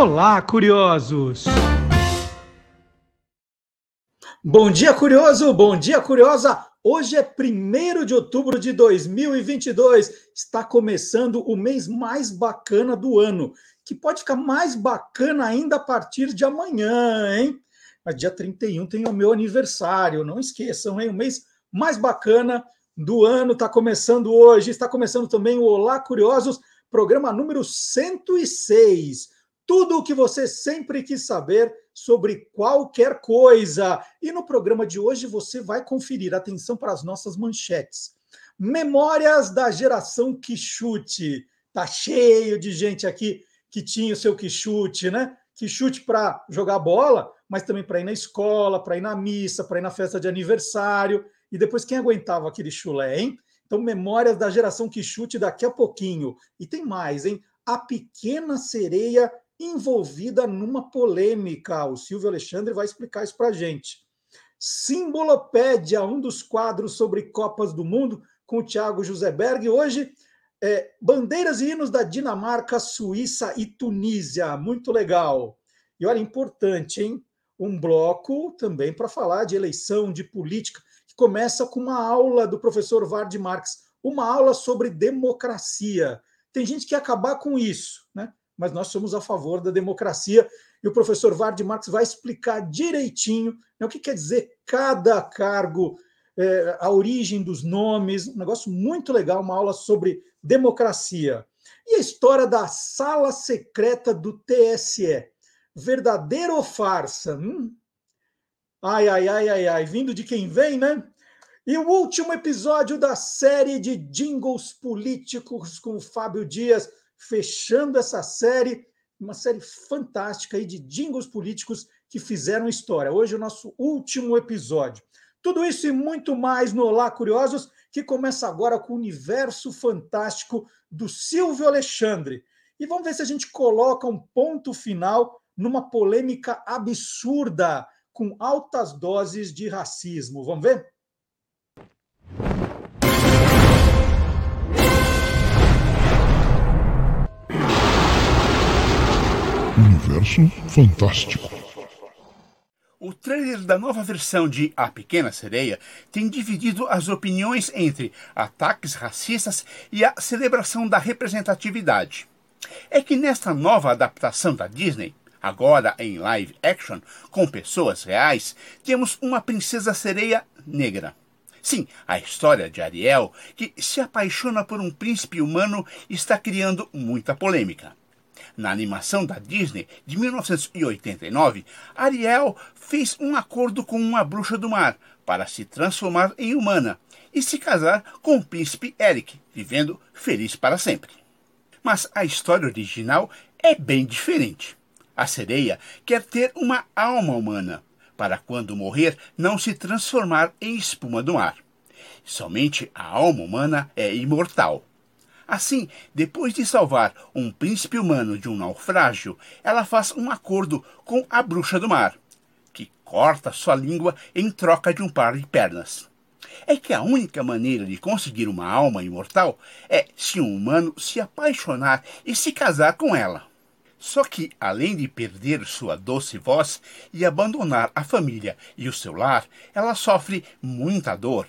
Olá, curiosos! Bom dia, curioso! Bom dia, curiosa! Hoje é 1 de outubro de 2022. Está começando o mês mais bacana do ano, que pode ficar mais bacana ainda a partir de amanhã, hein? Mas dia 31 tem o meu aniversário, não esqueçam, hein? O mês mais bacana do ano está começando hoje. Está começando também o Olá Curiosos, programa número 106. Tudo o que você sempre quis saber sobre qualquer coisa. E no programa de hoje você vai conferir, atenção para as nossas manchetes. Memórias da geração Quixute. Tá cheio de gente aqui que tinha o seu Quixute, né? Quixute para jogar bola, mas também para ir na escola, para ir na missa, para ir na festa de aniversário. E depois quem aguentava aquele chulé, hein? Então, memórias da geração Quixute daqui a pouquinho. E tem mais, hein? A pequena sereia envolvida numa polêmica. O Silvio Alexandre vai explicar isso para a gente. Simbolopédia, um dos quadros sobre Copas do Mundo, com o Thiago Berg. Hoje, é, bandeiras e hinos da Dinamarca, Suíça e Tunísia. Muito legal. E olha, importante, hein? Um bloco também para falar de eleição, de política, que começa com uma aula do professor Vard Marx, uma aula sobre democracia. Tem gente que quer acabar com isso, né? Mas nós somos a favor da democracia. E o professor Vard Marx vai explicar direitinho né, o que quer dizer cada cargo, é, a origem dos nomes, um negócio muito legal, uma aula sobre democracia. E a história da sala secreta do TSE. Verdadeira ou farsa? Hum? Ai, ai, ai, ai, ai, vindo de quem vem, né? E o último episódio da série de jingles políticos com o Fábio Dias fechando essa série, uma série fantástica aí de jingles políticos que fizeram história. Hoje é o nosso último episódio. Tudo isso e muito mais no Olá Curiosos, que começa agora com o universo fantástico do Silvio Alexandre. E vamos ver se a gente coloca um ponto final numa polêmica absurda com altas doses de racismo. Vamos ver? Universo Fantástico. O trailer da nova versão de A Pequena Sereia tem dividido as opiniões entre ataques racistas e a celebração da representatividade. É que nesta nova adaptação da Disney, agora em live action, com pessoas reais, temos uma princesa sereia negra. Sim, a história de Ariel, que se apaixona por um príncipe humano, está criando muita polêmica. Na animação da Disney de 1989, Ariel fez um acordo com uma bruxa do mar para se transformar em humana e se casar com o príncipe Eric, vivendo feliz para sempre. Mas a história original é bem diferente. A sereia quer ter uma alma humana, para quando morrer não se transformar em espuma do mar. Somente a alma humana é imortal. Assim, depois de salvar um príncipe humano de um naufrágio, ela faz um acordo com a bruxa do mar, que corta sua língua em troca de um par de pernas. É que a única maneira de conseguir uma alma imortal é se um humano se apaixonar e se casar com ela. Só que, além de perder sua doce voz e abandonar a família e o seu lar, ela sofre muita dor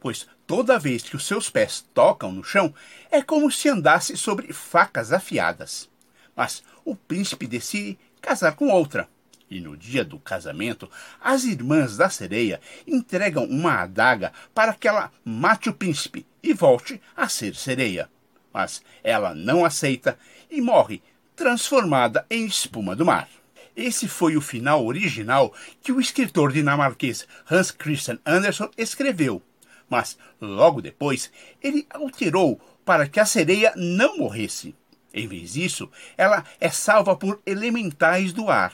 pois toda vez que os seus pés tocam no chão, é como se andasse sobre facas afiadas. Mas o príncipe decide casar com outra. E no dia do casamento, as irmãs da sereia entregam uma adaga para que ela mate o príncipe e volte a ser sereia. Mas ela não aceita e morre, transformada em espuma do mar. Esse foi o final original que o escritor dinamarquês Hans Christian Andersen escreveu mas logo depois ele alterou para que a sereia não morresse. Em vez disso, ela é salva por elementais do ar.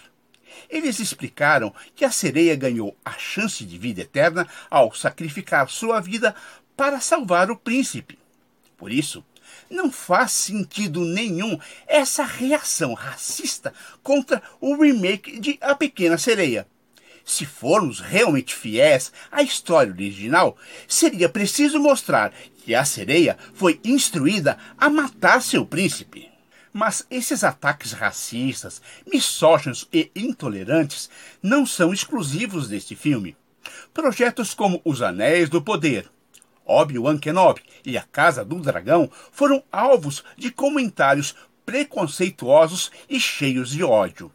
Eles explicaram que a sereia ganhou a chance de vida eterna ao sacrificar sua vida para salvar o príncipe. Por isso, não faz sentido nenhum essa reação racista contra o remake de A Pequena Sereia. Se formos realmente fiéis à história original, seria preciso mostrar que a sereia foi instruída a matar seu príncipe. Mas esses ataques racistas, misóginos e intolerantes não são exclusivos deste filme. Projetos como Os Anéis do Poder, Obi-Wan Kenobi e A Casa do Dragão foram alvos de comentários preconceituosos e cheios de ódio.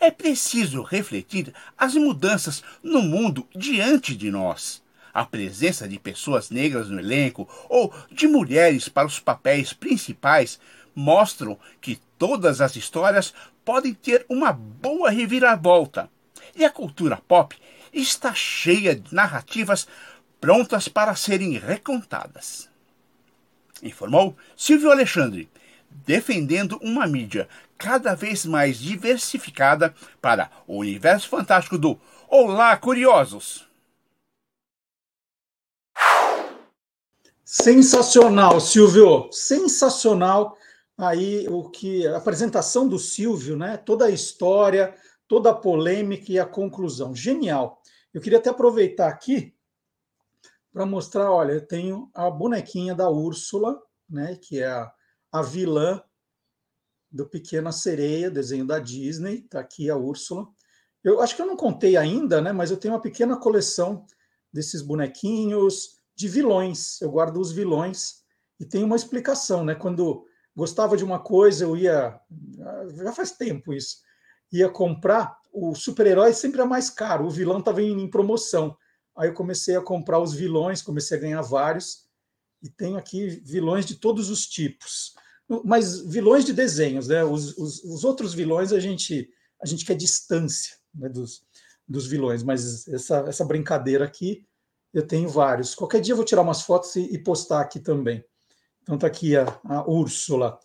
É preciso refletir as mudanças no mundo diante de nós. A presença de pessoas negras no elenco ou de mulheres para os papéis principais mostram que todas as histórias podem ter uma boa reviravolta. E a cultura pop está cheia de narrativas prontas para serem recontadas. Informou Silvio Alexandre, defendendo uma mídia cada vez mais diversificada para o universo fantástico do Olá, Curiosos! Sensacional, Silvio! Sensacional aí o que a apresentação do Silvio, né? Toda a história, toda a polêmica e a conclusão. Genial. Eu queria até aproveitar aqui para mostrar, olha, eu tenho a bonequinha da Úrsula, né, que é a, a vilã do Pequena Sereia, desenho da Disney, tá aqui a Úrsula. Eu acho que eu não contei ainda, né, mas eu tenho uma pequena coleção desses bonequinhos de vilões. Eu guardo os vilões e tem uma explicação, né? Quando gostava de uma coisa, eu ia já faz tempo isso. Ia comprar, o super-herói sempre é mais caro, o vilão estava em promoção. Aí eu comecei a comprar os vilões, comecei a ganhar vários e tenho aqui vilões de todos os tipos. Mas vilões de desenhos, né? Os, os, os outros vilões a gente a gente quer distância né, dos, dos vilões, mas essa, essa brincadeira aqui eu tenho vários. Qualquer dia eu vou tirar umas fotos e, e postar aqui também. Então tá aqui a, a Úrsula.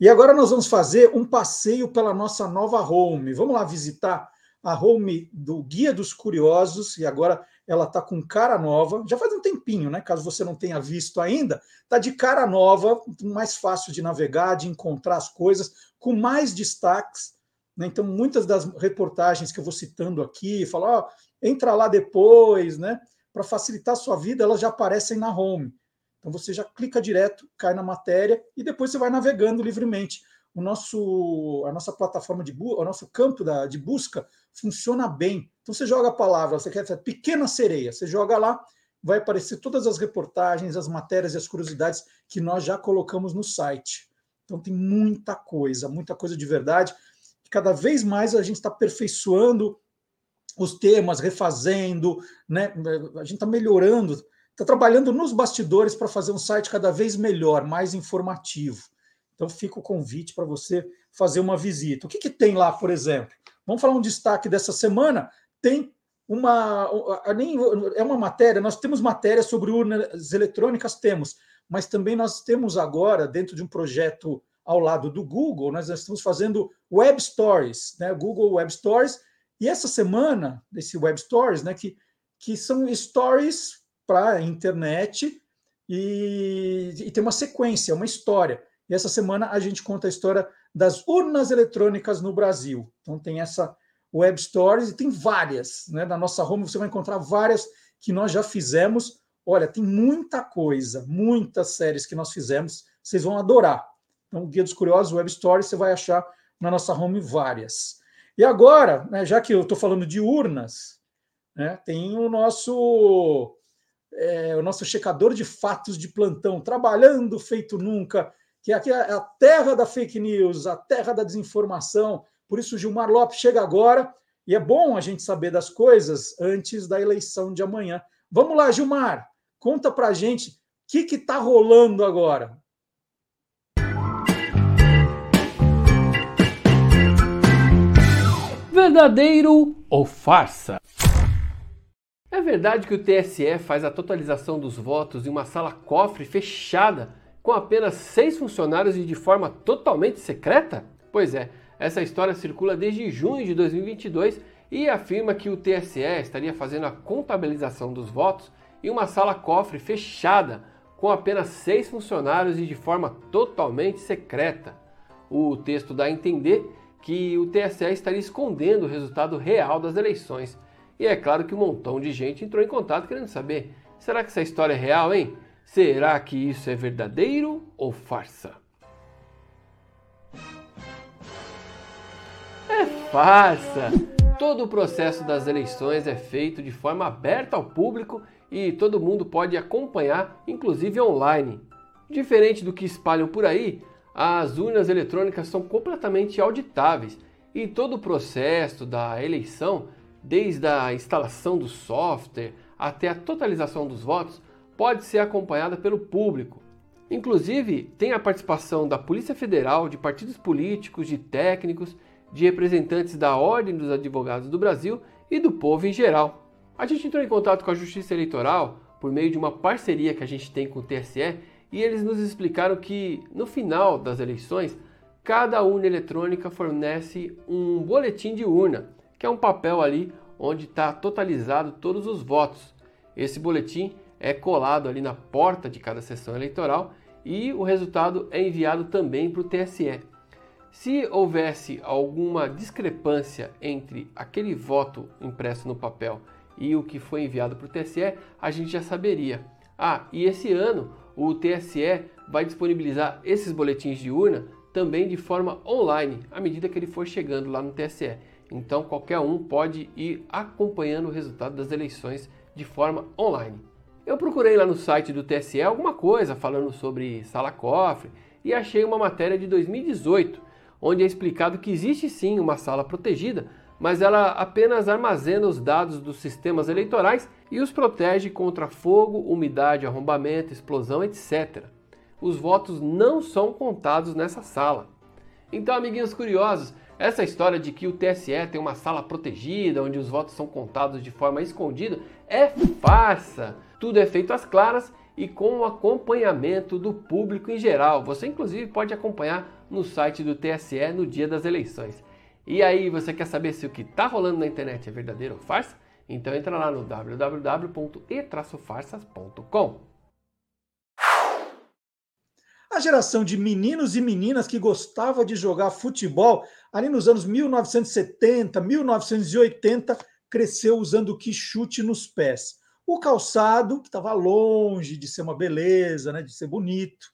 E agora nós vamos fazer um passeio pela nossa nova home. Vamos lá visitar a home do Guia dos Curiosos, e agora ela está com cara nova, já faz um tempinho, né? Caso você não tenha visto ainda, está de cara nova, mais fácil de navegar, de encontrar as coisas, com mais destaques. Né? Então, muitas das reportagens que eu vou citando aqui, falar, ó, entra lá depois, né? Para facilitar a sua vida, elas já aparecem na home. Então você já clica direto, cai na matéria e depois você vai navegando livremente. O nosso, a nossa plataforma de o nosso campo da, de busca funciona bem. Então você joga a palavra, você quer pequena sereia, você joga lá, vai aparecer todas as reportagens, as matérias e as curiosidades que nós já colocamos no site. Então tem muita coisa, muita coisa de verdade. Cada vez mais a gente está aperfeiçoando os temas, refazendo, né? A gente está melhorando, está trabalhando nos bastidores para fazer um site cada vez melhor, mais informativo. Então fica o convite para você fazer uma visita. O que, que tem lá, por exemplo? Vamos falar um destaque dessa semana. Tem uma. Nem, é uma matéria, nós temos matéria sobre urnas eletrônicas, temos, mas também nós temos agora, dentro de um projeto ao lado do Google, nós estamos fazendo Web Stories, né? Google Web Stories, e essa semana, esse Web Stories, né, que, que são stories para a internet e, e tem uma sequência, uma história. E essa semana a gente conta a história das urnas eletrônicas no Brasil. Então tem essa web stories e tem várias, né? Na nossa home você vai encontrar várias que nós já fizemos. Olha, tem muita coisa, muitas séries que nós fizemos, vocês vão adorar. Então, Guia dos Curiosos, Web Stories, você vai achar na nossa home várias. E agora, né, já que eu estou falando de urnas, né, tem o nosso é, o nosso checador de fatos de plantão, trabalhando feito nunca, que aqui é a terra da fake news, a terra da desinformação. Por isso, Gilmar Lopes chega agora e é bom a gente saber das coisas antes da eleição de amanhã. Vamos lá, Gilmar, conta para a gente o que está rolando agora. Verdadeiro ou farsa? É verdade que o TSE faz a totalização dos votos em uma sala cofre fechada com apenas seis funcionários e de forma totalmente secreta? Pois é, essa história circula desde junho de 2022 e afirma que o TSE estaria fazendo a contabilização dos votos em uma sala cofre fechada, com apenas seis funcionários e de forma totalmente secreta. O texto dá a entender que o TSE estaria escondendo o resultado real das eleições. E é claro que um montão de gente entrou em contato querendo saber: será que essa história é real, hein? Será que isso é verdadeiro ou farsa? farsa! Todo o processo das eleições é feito de forma aberta ao público e todo mundo pode acompanhar, inclusive online. Diferente do que espalham por aí, as urnas eletrônicas são completamente auditáveis e todo o processo da eleição, desde a instalação do software até a totalização dos votos, pode ser acompanhada pelo público. Inclusive, tem a participação da Polícia Federal, de partidos políticos, de técnicos, de representantes da Ordem dos Advogados do Brasil e do povo em geral. A gente entrou em contato com a Justiça Eleitoral por meio de uma parceria que a gente tem com o TSE e eles nos explicaram que no final das eleições, cada urna eletrônica fornece um boletim de urna, que é um papel ali onde está totalizado todos os votos. Esse boletim é colado ali na porta de cada sessão eleitoral e o resultado é enviado também para o TSE. Se houvesse alguma discrepância entre aquele voto impresso no papel e o que foi enviado para o TSE, a gente já saberia. Ah, e esse ano o TSE vai disponibilizar esses boletins de urna também de forma online, à medida que ele for chegando lá no TSE. Então qualquer um pode ir acompanhando o resultado das eleições de forma online. Eu procurei lá no site do TSE alguma coisa falando sobre sala cofre e achei uma matéria de 2018, onde é explicado que existe sim uma sala protegida, mas ela apenas armazena os dados dos sistemas eleitorais e os protege contra fogo, umidade, arrombamento, explosão, etc. Os votos não são contados nessa sala. Então, amiguinhos curiosos, essa história de que o TSE tem uma sala protegida, onde os votos são contados de forma escondida, é farsa. Tudo é feito às claras e com o acompanhamento do público em geral. Você, inclusive, pode acompanhar no site do TSE no dia das eleições. E aí, você quer saber se o que está rolando na internet é verdadeiro ou farsa? Então entra lá no www.e-farsas.com. A geração de meninos e meninas que gostava de jogar futebol ali nos anos 1970, 1980, cresceu usando o quichute nos pés. O calçado, que estava longe de ser uma beleza, né, de ser bonito,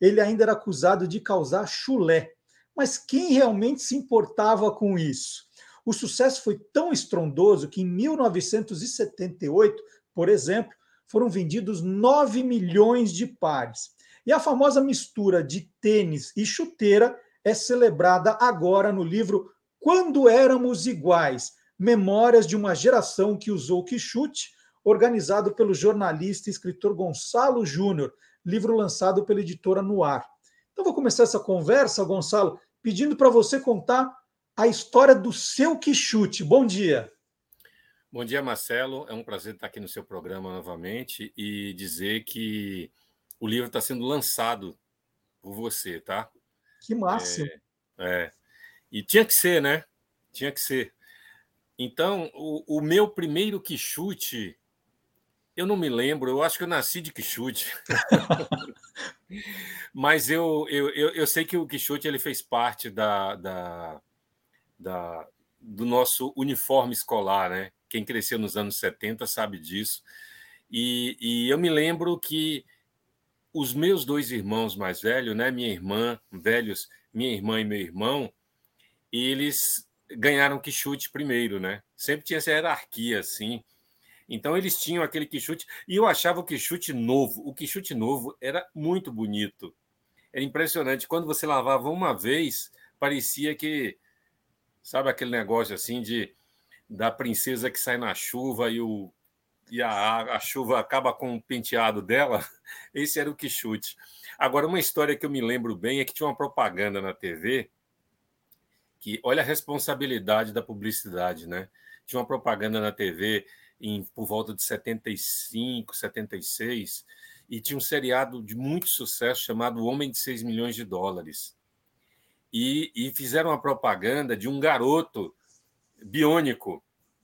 ele ainda era acusado de causar chulé. Mas quem realmente se importava com isso? O sucesso foi tão estrondoso que em 1978, por exemplo, foram vendidos 9 milhões de pares. E a famosa mistura de tênis e chuteira é celebrada agora no livro Quando Éramos Iguais Memórias de uma Geração que Usou Quixute, organizado pelo jornalista e escritor Gonçalo Júnior, livro lançado pela editora Noir. Então, vou começar essa conversa, Gonçalo, pedindo para você contar a história do seu Quixute. Bom dia. Bom dia, Marcelo. É um prazer estar aqui no seu programa novamente e dizer que o livro está sendo lançado por você, tá? Que máximo. É, é, E tinha que ser, né? Tinha que ser. Então, o, o meu primeiro Quixute, eu não me lembro, eu acho que eu nasci de Quixute. Mas eu, eu, eu, eu, sei que o Quixote ele fez parte da, da, da, do nosso uniforme escolar, né? Quem cresceu nos anos 70 sabe disso. E, e eu me lembro que os meus dois irmãos mais velhos, né, minha irmã, velhos, minha irmã e meu irmão, eles ganharam quichute primeiro, né? Sempre tinha essa hierarquia assim. Então eles tinham aquele quichute e eu achava o quichute novo. O quichute novo era muito bonito. Era impressionante. Quando você lavava uma vez, parecia que sabe aquele negócio assim de da princesa que sai na chuva e o e a, a chuva acaba com o penteado dela, esse era o Quixute. Agora, uma história que eu me lembro bem é que tinha uma propaganda na TV que, olha a responsabilidade da publicidade, né? Tinha uma propaganda na TV em, por volta de 75, 76, e tinha um seriado de muito sucesso chamado Homem de 6 milhões de dólares. E, e fizeram uma propaganda de um garoto biônico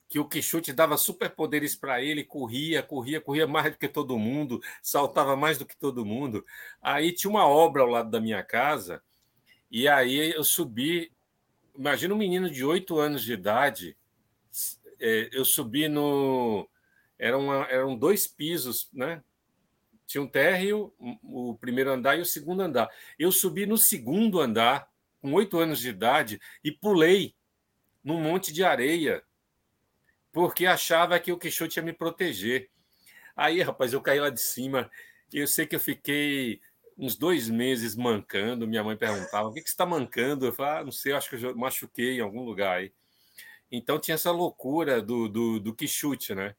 que o Quixote dava superpoderes para ele, corria, corria, corria mais do que todo mundo, saltava mais do que todo mundo. Aí tinha uma obra ao lado da minha casa, e aí eu subi. Imagina um menino de oito anos de idade, eu subi no. Era uma, eram dois pisos, né? Tinha um térreo, o primeiro andar e o segundo andar. Eu subi no segundo andar, com oito anos de idade, e pulei num monte de areia, porque achava que o Quixote ia me proteger. Aí, rapaz, eu caí lá de cima. Eu sei que eu fiquei uns dois meses mancando. Minha mãe perguntava: o que, que você está mancando? Eu falava: ah, não sei, acho que eu machuquei em algum lugar aí. Então tinha essa loucura do, do, do Quixote, né?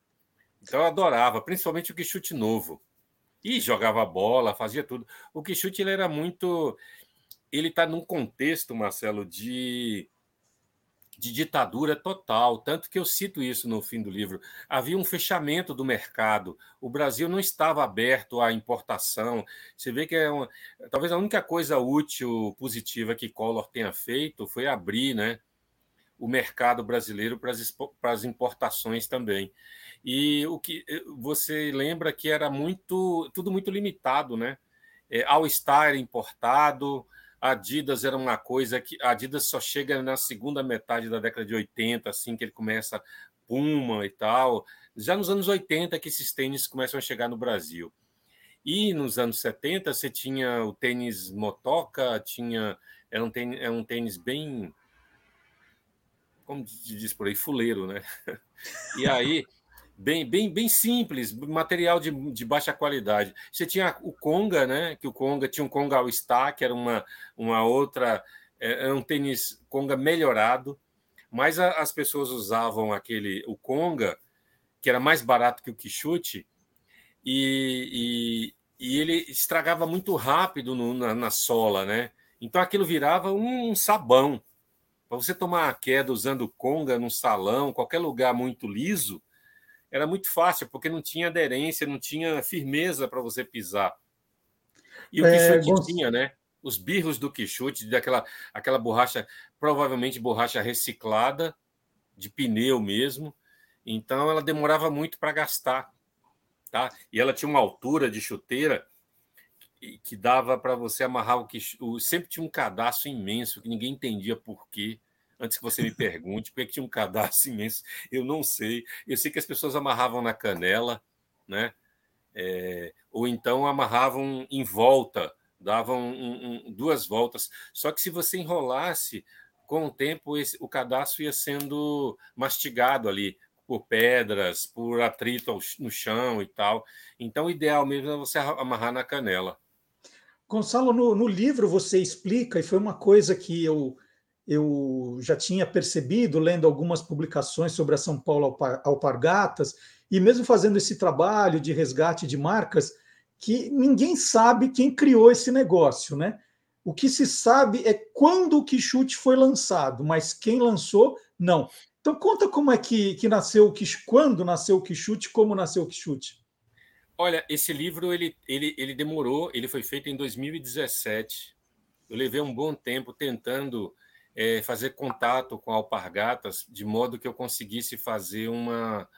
Então eu adorava, principalmente o Quixote novo. E jogava bola, fazia tudo. O Quixote ele era muito. Ele está num contexto, Marcelo, de de ditadura total, tanto que eu cito isso no fim do livro. Havia um fechamento do mercado, o Brasil não estava aberto à importação. Você vê que é uma, talvez a única coisa útil, positiva que Collor tenha feito foi abrir né, o mercado brasileiro para as, para as importações também. E o que você lembra que era muito tudo muito limitado, né? É, ao estar importado, Adidas era uma coisa que a Adidas só chega na segunda metade da década de 80, assim que ele começa Puma e tal. Já nos anos 80 que esses tênis começam a chegar no Brasil. E nos anos 70 você tinha o tênis motoca, tinha era um tênis, era um tênis bem como diz por aí, fuleiro, né? E aí bem, bem, bem simples, material de, de baixa qualidade. Você tinha o Conga, né? Que o Conga tinha um Conga All Star, que era uma, uma outra, é, era um tênis Conga melhorado, mas a, as pessoas usavam aquele o Conga, que era mais barato que o Quixote, e, e, e ele estragava muito rápido no, na, na sola, né? Então aquilo virava um sabão. Para você tomar a queda usando conga num salão, qualquer lugar muito liso, era muito fácil, porque não tinha aderência, não tinha firmeza para você pisar. E o é, Quixote tinha, né? Os birros do Quixote, daquela aquela borracha, provavelmente borracha reciclada, de pneu mesmo. Então ela demorava muito para gastar. Tá? E ela tinha uma altura de chuteira que dava para você amarrar o que sempre tinha um cadastro imenso que ninguém entendia por quê antes que você me pergunte, porque tinha um cadastro imenso, eu não sei. Eu sei que as pessoas amarravam na canela, né? É, ou então amarravam em volta, davam um, um, duas voltas. Só que se você enrolasse, com o tempo esse, o cadastro ia sendo mastigado ali por pedras, por atrito no chão e tal. Então, o ideal mesmo é você amarrar na canela. Gonçalo, no, no livro você explica, e foi uma coisa que eu eu já tinha percebido, lendo algumas publicações sobre a São Paulo Alpargatas, e mesmo fazendo esse trabalho de resgate de marcas, que ninguém sabe quem criou esse negócio, né? O que se sabe é quando o Quixote foi lançado, mas quem lançou, não. Então conta como é que, que nasceu o Quixote, quando nasceu o Quixote, como nasceu o Quixote. Olha, esse livro ele, ele, ele demorou, ele foi feito em 2017. Eu levei um bom tempo tentando é, fazer contato com alpargatas de modo que eu conseguisse fazer uma,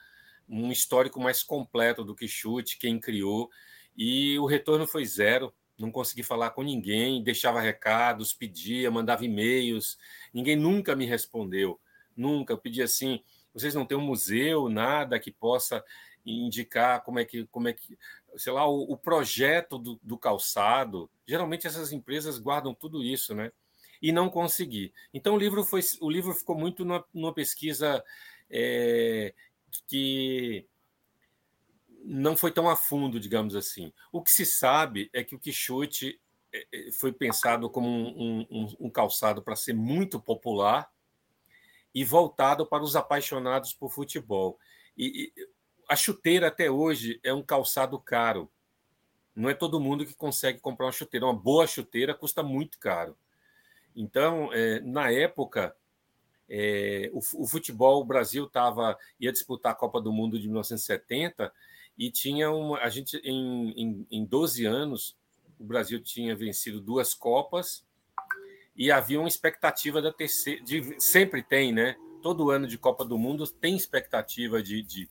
um histórico mais completo do que chute, quem criou, e o retorno foi zero. Não consegui falar com ninguém, deixava recados, pedia, mandava e-mails, ninguém nunca me respondeu. Nunca. Eu pedi assim: vocês não têm um museu, nada que possa indicar como é que, como é que sei lá, o, o projeto do, do calçado. Geralmente essas empresas guardam tudo isso, né? e não consegui. Então o livro foi, o livro ficou muito numa, numa pesquisa é, que não foi tão a fundo, digamos assim. O que se sabe é que o Quixote é, é, foi pensado como um, um, um calçado para ser muito popular e voltado para os apaixonados por futebol. E, e a chuteira até hoje é um calçado caro. Não é todo mundo que consegue comprar uma chuteira. Uma boa chuteira custa muito caro. Então, é, na época, é, o, o, futebol, o Brasil tava, ia disputar a Copa do Mundo de 1970 e tinha uma. A gente, em, em, em 12 anos, o Brasil tinha vencido duas Copas e havia uma expectativa da terceira. De, sempre tem, né? Todo ano de Copa do Mundo tem expectativa de, de,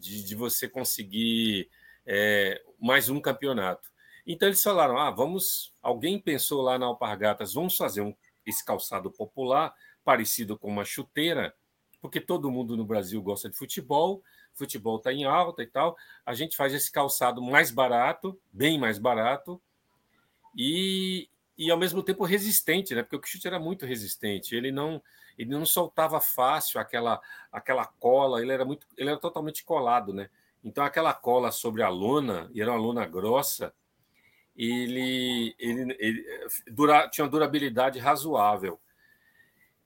de, de você conseguir é, mais um campeonato. Então eles falaram: ah, vamos. Alguém pensou lá na Alpargatas, vamos fazer um, esse calçado popular, parecido com uma chuteira, porque todo mundo no Brasil gosta de futebol, futebol está em alta e tal. A gente faz esse calçado mais barato, bem mais barato, e, e ao mesmo tempo resistente, né? Porque o Quixote era muito resistente. Ele não ele não soltava fácil aquela aquela cola. Ele era muito ele era totalmente colado, né? Então aquela cola sobre a lona e era uma lona grossa. Ele ele, ele dura, tinha uma durabilidade razoável.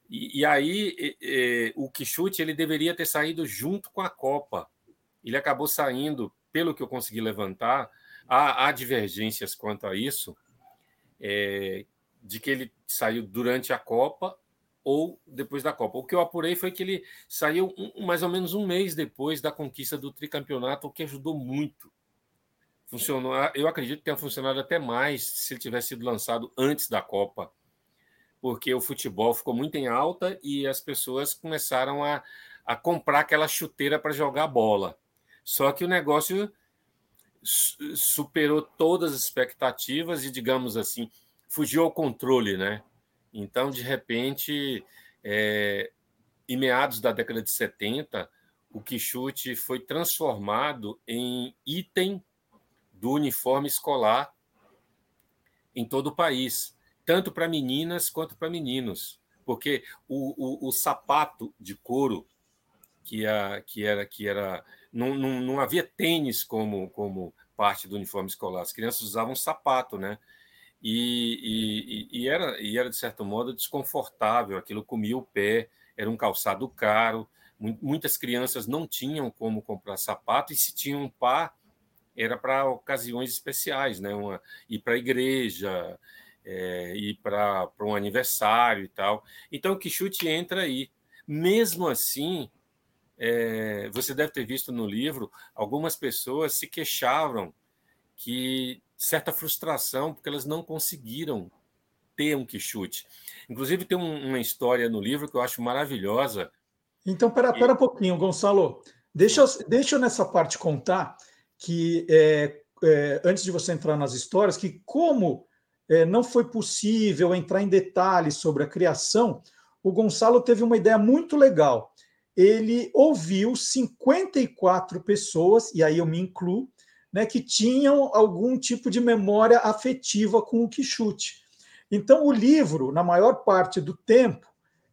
E, e aí e, e, o Quixote ele deveria ter saído junto com a Copa. Ele acabou saindo, pelo que eu consegui levantar, há, há divergências quanto a isso é, de que ele saiu durante a Copa ou depois da Copa. O que eu apurei foi que ele saiu um, mais ou menos um mês depois da conquista do tricampeonato, o que ajudou muito. Funcionou, eu acredito que tenha funcionado até mais se ele tivesse sido lançado antes da Copa, porque o futebol ficou muito em alta e as pessoas começaram a, a comprar aquela chuteira para jogar bola. Só que o negócio superou todas as expectativas e, digamos assim, fugiu ao controle, né? Então, de repente, é, em meados da década de 70, o quichute foi transformado em item do uniforme escolar em todo o país, tanto para meninas quanto para meninos, porque o, o, o, sapato de couro que, a, que era que era não, não, não havia tênis como, como parte do uniforme escolar. As crianças usavam sapato, né? E, e, e, era, e era, de certo modo, desconfortável. Aquilo comia o pé, era um calçado caro. Muitas crianças não tinham como comprar sapato, e se tinham um par, era para ocasiões especiais, né? Uma, ir para a igreja, é, ir para um aniversário e tal. Então, o Quixote entra aí. Mesmo assim, é, você deve ter visto no livro, algumas pessoas se queixavam que certa frustração porque elas não conseguiram ter um quichute. Inclusive tem um, uma história no livro que eu acho maravilhosa. Então, pera, pera um pouquinho, Gonçalo. Deixa, deixa eu nessa parte contar que é, é, antes de você entrar nas histórias, que como é, não foi possível entrar em detalhes sobre a criação, o Gonçalo teve uma ideia muito legal ele ouviu 54 pessoas, e aí eu me incluo, né, que tinham algum tipo de memória afetiva com o Quixote. Então, o livro, na maior parte do tempo,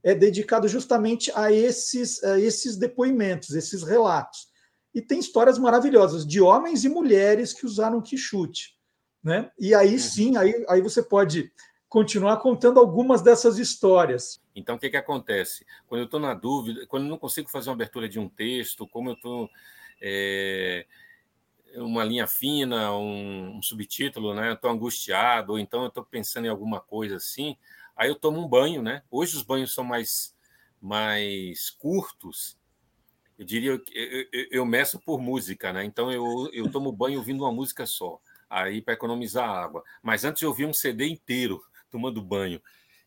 é dedicado justamente a esses, a esses depoimentos, esses relatos. E tem histórias maravilhosas de homens e mulheres que usaram Quixote. Né? E aí uhum. sim, aí, aí você pode continuar contando algumas dessas histórias. Então, o que, que acontece? Quando eu estou na dúvida, quando eu não consigo fazer uma abertura de um texto, como eu estou. É, uma linha fina, um, um subtítulo, né? Estou angustiado, ou então eu estou pensando em alguma coisa assim, aí eu tomo um banho, né? Hoje os banhos são mais, mais curtos, eu diria que eu, eu, eu, meço por música, né? Então eu, eu tomo banho ouvindo uma música só, aí para economizar água. Mas antes eu ouvia um CD inteiro tomando banho.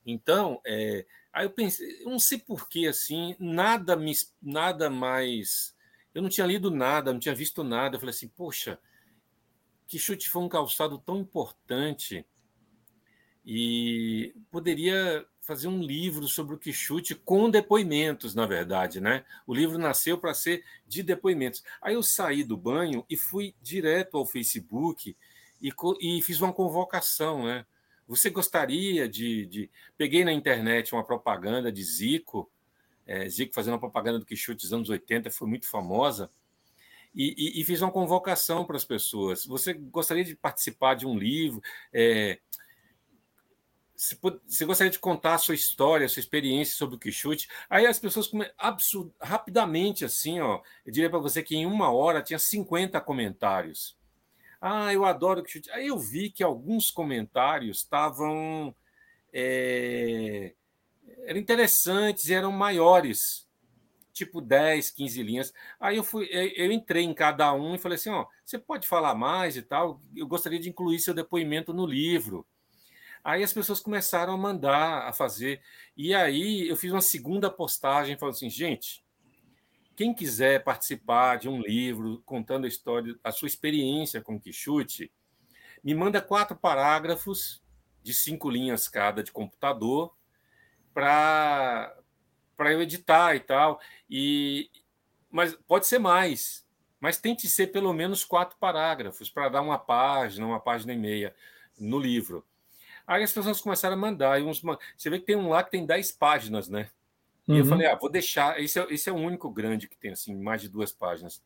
Então, é, aí eu pensei, eu não sei porquê, assim, nada, me, nada mais. Eu não tinha lido nada, não tinha visto nada. Eu falei assim, poxa, que chute foi um calçado tão importante e poderia fazer um livro sobre o Quixote com depoimentos, na verdade, né? O livro nasceu para ser de depoimentos. Aí eu saí do banho e fui direto ao Facebook e, e fiz uma convocação, né? Você gostaria de, de, Peguei na internet uma propaganda de Zico, é, Zico fazendo uma propaganda do Quixote dos anos 80, foi muito famosa, e, e, e, fiz uma convocação para as pessoas. Você gostaria de participar de um livro? É, você gostaria de contar a sua história, a sua experiência sobre o Quixote? Aí as pessoas absurd, rapidamente, assim, ó, eu diria para você que em uma hora tinha 50 comentários. Ah, eu adoro que chute. Aí eu vi que alguns comentários estavam. É, eram interessantes, eram maiores, tipo 10, 15 linhas. Aí eu fui, eu entrei em cada um e falei assim: ó, você pode falar mais e tal. Eu gostaria de incluir seu depoimento no livro. Aí as pessoas começaram a mandar, a fazer. E aí eu fiz uma segunda postagem falando assim, gente, quem quiser participar de um livro contando a história, a sua experiência com Quixote, me manda quatro parágrafos de cinco linhas cada de computador para eu editar e tal. E mas pode ser mais, mas tente ser pelo menos quatro parágrafos para dar uma página, uma página e meia no livro. Aí as pessoas começaram a mandar. Uns, você vê que tem um lá que tem 10 páginas, né? E uhum. eu falei, ah, vou deixar. Esse é, esse é o único grande que tem, assim, mais de duas páginas.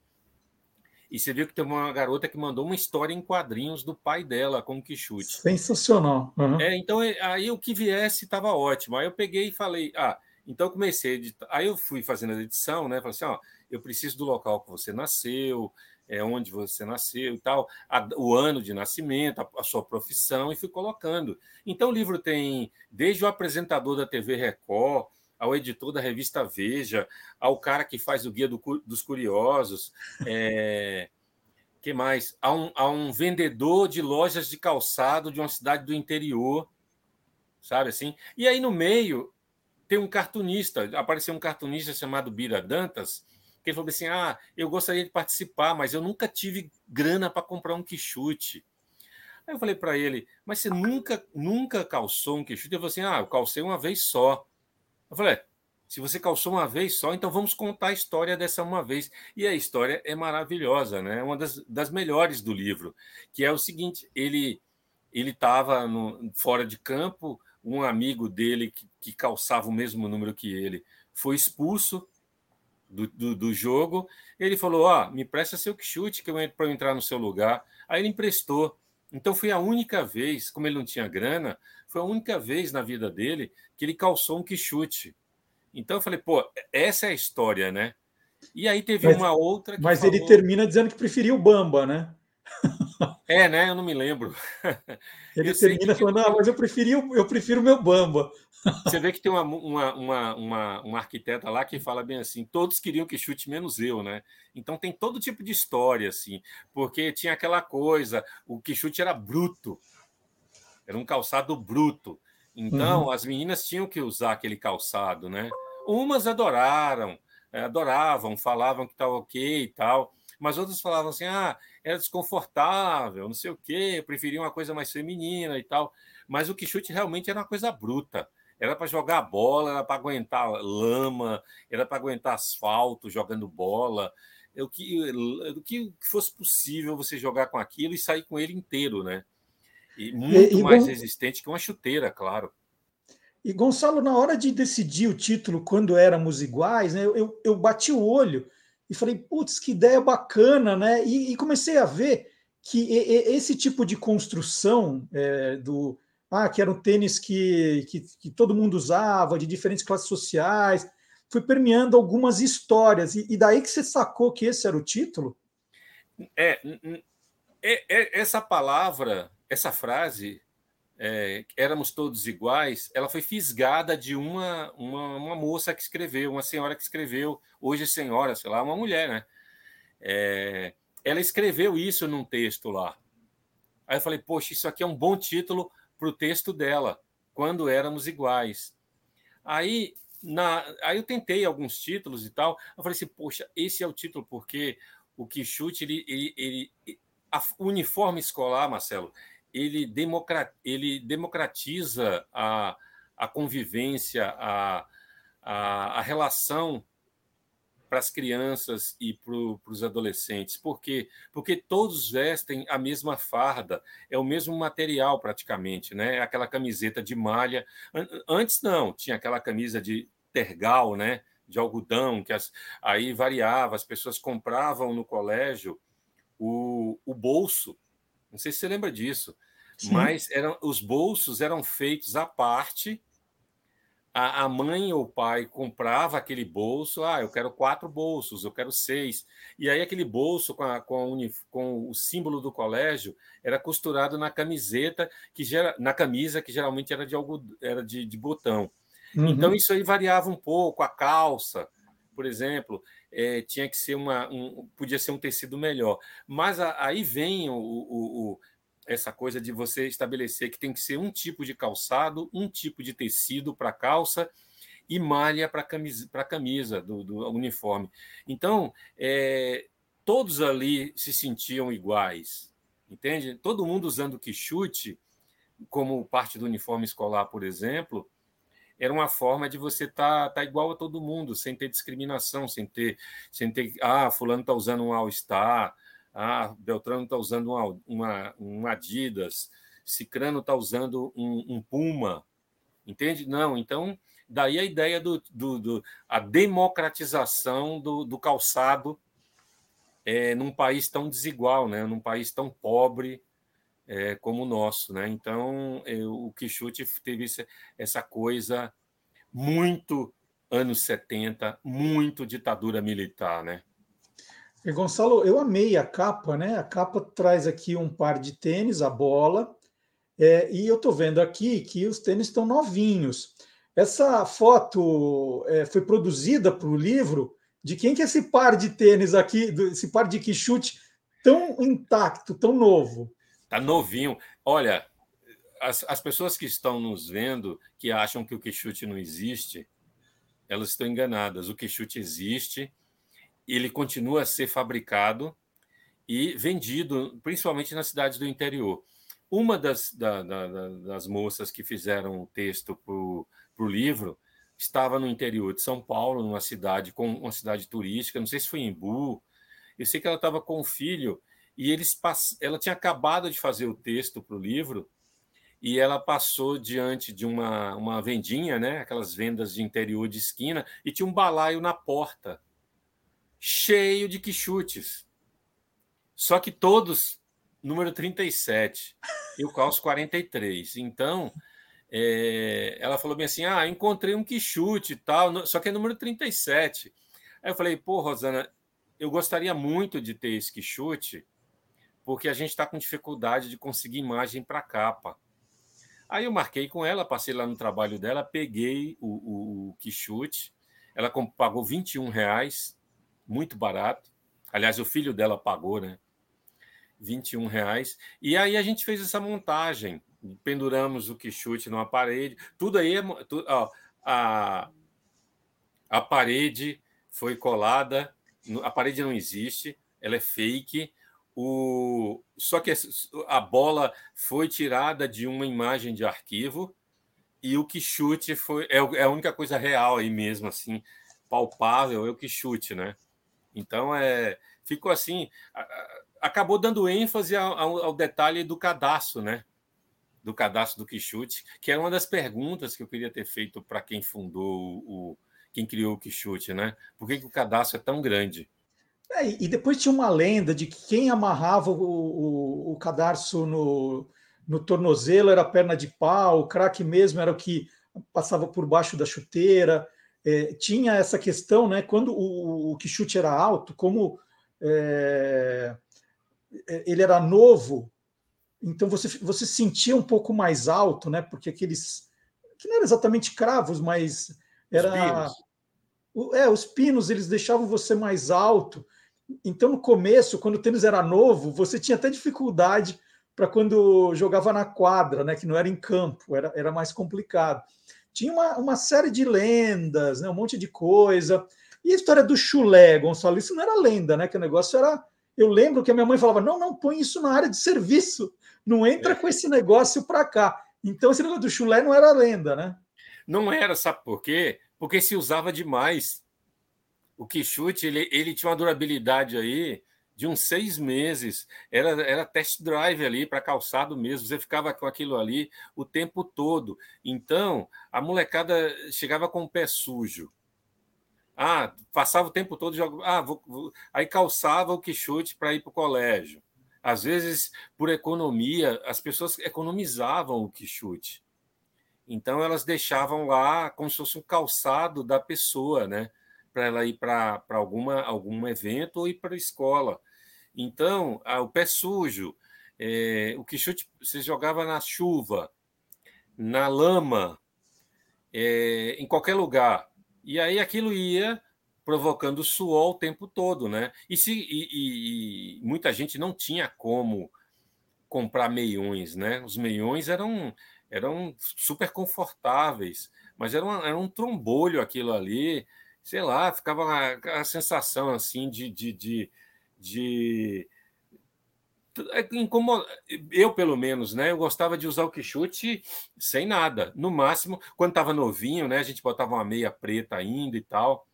E você viu que tem uma garota que mandou uma história em quadrinhos do pai dela com o Quixote. Sensacional. Uhum. É, então, é, aí o que viesse estava ótimo. Aí eu peguei e falei, ah, então comecei a editar. Aí eu fui fazendo a edição, né? Falei assim, ó, eu preciso do local que você nasceu, é onde você nasceu e tal, a, o ano de nascimento, a, a, sua profissão, e fui colocando. Então o livro tem desde o apresentador da TV Record, ao editor da revista Veja, ao cara que faz o Guia do, dos Curiosos. É, que mais? Há um, há um vendedor de lojas de calçado de uma cidade do interior, sabe assim? E aí no meio tem um cartunista, apareceu um cartunista chamado Bira Dantas, que ele falou assim: Ah, eu gostaria de participar, mas eu nunca tive grana para comprar um quichute. Aí eu falei para ele, mas você nunca, nunca calçou um quichute? Ele falou assim: Ah, eu calcei uma vez só. Eu falei, é, se você calçou uma vez só, então vamos contar a história dessa uma vez. E a história é maravilhosa, né? É uma das, das melhores do livro, que é o seguinte: ele ele estava fora de campo, um amigo dele que, que, calçava o mesmo número que ele foi expulso do, do, do jogo. Ele falou: Ó, oh, me presta seu chute que eu para eu entrar no seu lugar. Aí ele emprestou. Então foi a única vez, como ele não tinha grana, foi a única vez na vida dele que ele calçou um quichute. Então eu falei, pô, essa é a história, né? E aí teve mas, uma outra. mas falou... ele termina dizendo que preferia o Bamba, né? É, né? Eu não me lembro. Ele eu termina que... falando, ah, mas eu prefiro, eu prefiro o meu Bamba. Você vê que tem uma, uma, uma, uma, uma arquiteta lá que fala bem assim: todos queriam que chute menos eu, né? Então tem todo tipo de história, assim, porque tinha aquela coisa, o que chute era bruto, era um calçado bruto. Então uhum. as meninas tinham que usar aquele calçado, né? Umas adoraram, eh, adoravam, falavam que estava ok e tal, mas outras falavam assim: ah, era desconfortável, não sei o quê, preferia uma coisa mais feminina e tal. Mas o que chute realmente era uma coisa bruta. Era para jogar bola, era para aguentar lama, era para aguentar asfalto jogando bola. O que, o que fosse possível você jogar com aquilo e sair com ele inteiro, né? E muito e, e mais resistente que uma chuteira, claro. E Gonçalo, na hora de decidir o título, quando éramos iguais, né, eu, eu bati o olho e falei, putz, que ideia bacana, né? E, e comecei a ver que esse tipo de construção é, do ah, que era um tênis que, que, que, todo mundo usava, de diferentes classes sociais, foi permeando algumas histórias. E, e daí que você sacou que esse era o título? É, é, é essa palavra, essa frase, é, éramos todos iguais, ela foi fisgada de uma, uma, uma, moça que escreveu, uma senhora que escreveu, hoje senhora, sei lá, uma mulher, né? É, ela escreveu isso num texto lá. Aí eu falei, poxa, isso aqui é um bom título para o texto dela, quando éramos iguais. Aí, na, aí eu tentei alguns títulos e tal, eu falei assim, poxa, esse é o título, porque o Quixote, ele, ele, ele, a, o uniforme escolar, Marcelo, ele, democrat, ele democratiza a, a convivência, a, a, a relação para as crianças e para os adolescentes. Por quê? Porque todos vestem a mesma farda, é o mesmo material praticamente, né? É aquela camiseta de malha. Antes não, tinha aquela camisa de tergal, né? De algodão, que as, aí variava, as pessoas compravam no colégio o, o bolso não sei se você lembra disso, Sim. mas eram, os bolsos eram feitos à parte. A, a mãe ou o pai comprava aquele bolso, ah, eu quero quatro bolsos, eu quero seis. E aí aquele bolso com, a, com, a, com o símbolo do colégio era costurado na camiseta, que gera, na camisa, que geralmente era de, algo, era de, de botão. Uhum. Então isso aí variava um pouco, a calça, por exemplo, é, tinha que ser uma. Um, podia ser um tecido melhor. Mas a, aí vem o, o, o, essa coisa de você estabelecer que tem que ser um tipo de calçado, um tipo de tecido para calça e malha para camisa, camisa do, do, uniforme. Então, é, todos ali se sentiam iguais, entende? Todo mundo usando o quichute como parte do uniforme escolar, por exemplo, era uma forma de você estar tá, tá igual a todo mundo, sem ter discriminação, sem ter, sem ter ah, fulano está usando um All-Star, ah, Beltrano está usando uma, uma, um Adidas, Cicrano está usando um, um, Puma, entende? Não, então daí a ideia do, do, do a democratização do, do calçado é, num país tão desigual, né? Num país tão pobre é, como o nosso, né? Então eu, o Quixote teve essa coisa muito anos 70, muito ditadura militar, né? E Gonçalo, eu amei a capa, né? A capa traz aqui um par de tênis, a bola, é, e eu estou vendo aqui que os tênis estão novinhos. Essa foto é, foi produzida para o livro. De quem que é esse par de tênis aqui, esse par de quichute tão intacto, tão novo? Tá novinho. Olha, as, as pessoas que estão nos vendo, que acham que o quichute não existe, elas estão enganadas. O quichute existe, ele continua a ser fabricado e vendido, principalmente nas cidades do interior. Uma das, da, da, das moças que fizeram o texto para o livro estava no interior de São Paulo, numa cidade com uma cidade turística, não sei se foi em Bu. Eu sei que ela estava com o filho e eles pass... ela tinha acabado de fazer o texto para o livro e ela passou diante de uma, uma vendinha, né? aquelas vendas de interior de esquina, e tinha um balaio na porta, cheio de quichutes. Só que todos número 37, eu calço 43. Então, é, ela falou bem assim: ah, encontrei um quichute e tal, só que é número 37. Aí eu falei, pô, Rosana, eu gostaria muito de ter esse quichute, porque a gente está com dificuldade de conseguir imagem para capa. Aí eu marquei com ela, passei lá no trabalho dela, peguei o, o, o quichute, ela pagou 21 reais, muito barato. Aliás, o filho dela pagou, né? 21 reais. E aí a gente fez essa montagem, penduramos o quichute numa parede, tudo aí é. Ó, a, a parede foi colada, a parede não existe, ela é fake, o... Só que a bola foi tirada de uma imagem de arquivo e o que chute foi é, é a única coisa real aí mesmo, assim, palpável, é o que chute, né? Então é ficou assim, acabou dando ênfase ao, detalhe do cadastro, né? Do cadastro do Quixute, que era uma das perguntas que eu queria ter feito para quem fundou o, quem criou o Quixute, né? Por que, que o cadastro é tão grande? É, e depois tinha uma lenda de que quem amarrava o, o, o cadarço no, no tornozelo era perna de pau, o craque mesmo era o que passava por baixo da chuteira. É, tinha essa questão, né? Quando o, o chute era alto, como é, ele era novo, então você, você sentia um pouco mais alto, né? Porque aqueles que não eram exatamente cravos, mas era os pinos. é os pinos eles deixavam você mais alto. Então, no começo, quando o tênis era novo, você tinha até dificuldade para quando jogava na quadra, né, que não era em campo, era, era mais complicado. Tinha uma, uma série de lendas, né, um monte de coisa. E a história do chulé, Gonçalo, isso não era lenda, né? Que o negócio era. Eu lembro que a minha mãe falava: não, não, põe isso na área de serviço, não entra é. com esse negócio para cá. Então, esse negócio do chulé não era lenda, né? Não era, sabe por quê? Porque se usava demais o Quixute ele, ele tinha uma durabilidade aí de uns seis meses. Era, era test drive ali para calçado mesmo. Você ficava com aquilo ali o tempo todo. Então, a molecada chegava com o pé sujo. Ah, passava o tempo todo, ah, vou, vou... aí calçava o Quixote para ir para o colégio. Às vezes, por economia, as pessoas economizavam o Quixote. Então, elas deixavam lá como se fosse um calçado da pessoa, né? Para ela ir para alguma algum evento ou ir para a escola. Então, o pé sujo, é, o quichute você jogava na chuva, na lama, é, em qualquer lugar. E aí aquilo ia provocando suor o tempo todo, né? E, se, e, e, muita gente não tinha como comprar meiões, né? Os meiões eram, eram super confortáveis, mas era, uma, era um trombolho aquilo ali sei lá, ficava a, sensação assim de, de, de, de é incomoda. Eu, pelo menos, né? Eu gostava de usar o quichute sem nada. No máximo, quando estava novinho, né? A gente botava uma meia preta ainda e tal,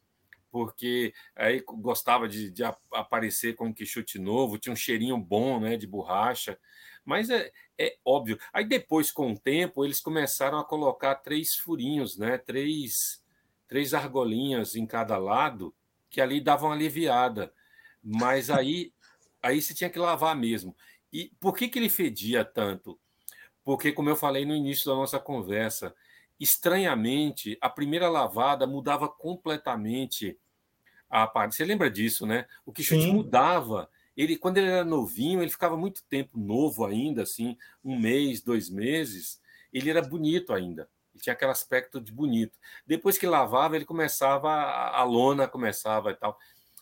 porque aí gostava de, de aparecer com um quichute novo, tinha um cheirinho bom, né? De borracha. Mas é, é óbvio. Aí depois, com o tempo, eles começaram a colocar três furinhos, né? Três, três argolinhas em cada lado, que ali davam aliviada. Mas aí, aí você tinha que lavar mesmo. E por que, que ele fedia tanto? Porque, como eu falei no início da nossa conversa, estranhamente, a primeira lavada mudava completamente a parte. Você lembra disso, né? O que mudava ele quando ele era novinho, ele ficava muito tempo novo ainda, assim, um mês, dois meses, ele era bonito ainda. Ele tinha aquele aspecto de bonito. Depois que lavava, ele começava, a lona começava e tal.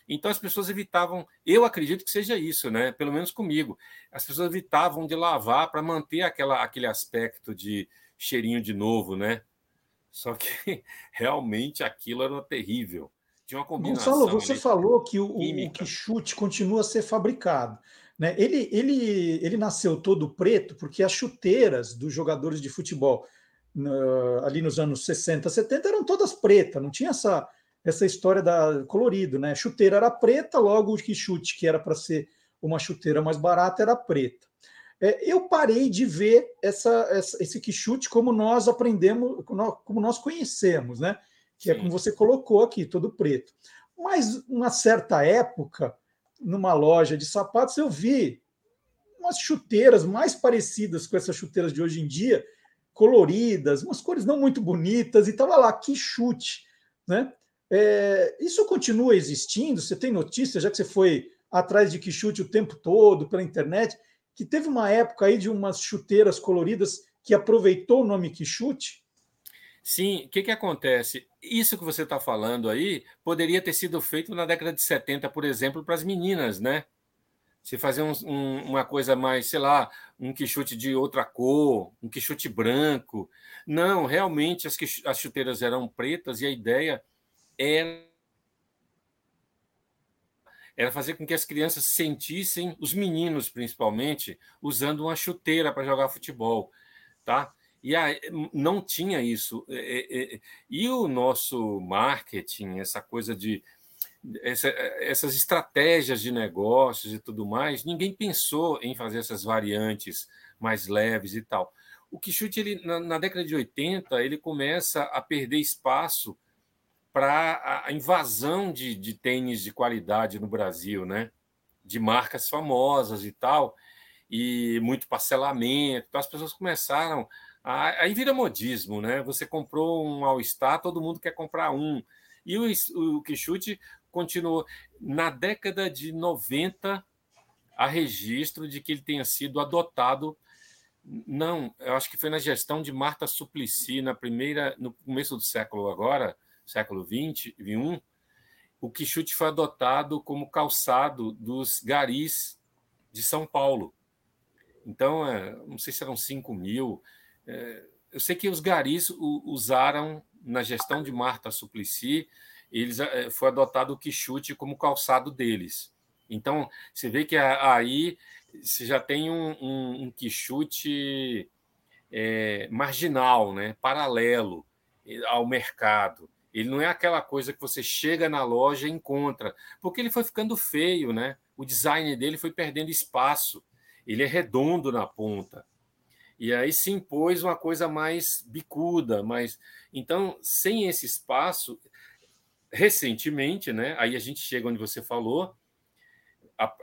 Então as pessoas evitavam, eu acredito que seja isso, né? Pelo menos comigo. As pessoas evitavam de lavar para manter aquela, aquele aspecto de cheirinho de novo, né? Só que realmente aquilo era terrível. Tinha uma combinação. Gonçalo, você falou que o, o Quixute continua a ser fabricado. Né? Ele, ele, ele nasceu todo preto porque as chuteiras dos jogadores de futebol ali nos anos 60, 70 eram todas pretas, não tinha essa, essa história da colorido, né? Chuteira era preta, logo o Quixute, que era para ser uma chuteira mais barata, era preta. É, eu parei de ver essa, essa, esse Quixute como nós aprendemos, como nós conhecemos, né? que é como você colocou aqui, todo preto. Mas, uma certa época, numa loja de sapatos, eu vi umas chuteiras mais parecidas com essas chuteiras de hoje em dia, coloridas, umas cores não muito bonitas, e estava lá, que chute. Né? É, isso continua existindo? Você tem notícia, já que você foi atrás de que chute o tempo todo pela internet, que teve uma época aí de umas chuteiras coloridas que aproveitou o nome Quixute? Sim, o que, que acontece? Isso que você está falando aí poderia ter sido feito na década de 70, por exemplo, para as meninas, né? Se fazer um, um, uma coisa mais, sei lá, um quichute de outra cor, um quichute branco. Não, realmente as, as chuteiras eram pretas e a ideia era era fazer com que as crianças sentissem, os meninos principalmente, usando uma chuteira para jogar futebol, tá? E aí, não tinha isso. E o nosso marketing, essa coisa de. Essa, essas estratégias de negócios e tudo mais, ninguém pensou em fazer essas variantes mais leves e tal. O Quixote, ele, na, na década de 80, ele começa a perder espaço para a invasão de, de tênis de qualidade no Brasil, né? de marcas famosas e tal, e muito parcelamento. Então, as pessoas começaram Aí vira modismo, né? Você comprou um All-Star, todo mundo quer comprar um. E o, o Quixute continuou. Na década de 90, há registro de que ele tenha sido adotado. Não, eu acho que foi na gestão de Marta Suplicy, na primeira, no começo do século agora, século 20, 21, o Quixute foi adotado como calçado dos garis de São Paulo. Então, é, não sei se eram 5 mil, é, eu sei que os garis usaram na gestão de Marta Suplicy, eles é, foi adotado o quichute como calçado deles. Então você vê que aí você já tem um, um, um quichute é, marginal, né, paralelo ao mercado. Ele não é aquela coisa que você chega na loja e encontra, porque ele foi ficando feio, né? O design dele foi perdendo espaço. Ele é redondo na ponta. E aí se impôs uma coisa mais bicuda, mas então sem esse espaço, recentemente, né? Aí a gente chega onde você falou,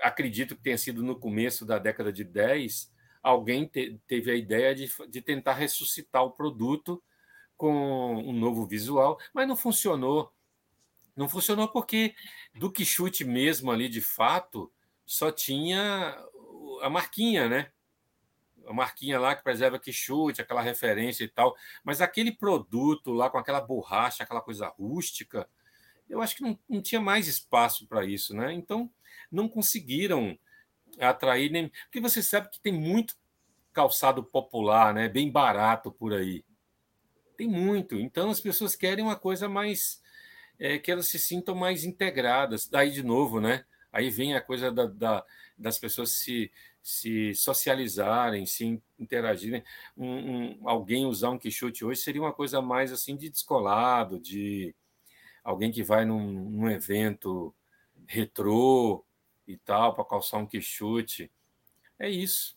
acredito que tenha sido no começo da década de 10, alguém te, teve a ideia de, de tentar ressuscitar o produto com um novo visual, mas não funcionou. Não funcionou porque do que chute mesmo ali de fato só tinha a marquinha, né? a marquinha lá que preserva que chute, aquela referência e tal, mas aquele produto lá com aquela borracha, aquela coisa rústica, eu acho que não, não tinha mais espaço para isso, né? Então não conseguiram atrair nem. Porque você sabe que tem muito calçado popular, né? Bem barato por aí. Tem muito. Então as pessoas querem uma coisa mais. É, que elas se sintam mais integradas. Daí, de novo, né? Aí vem a coisa da, da das pessoas se, se socializarem, se interagirem. Um, um, alguém usar um quichute hoje seria uma coisa mais assim de descolado, de alguém que vai num, num evento retrô e tal, para calçar um quichute. É isso.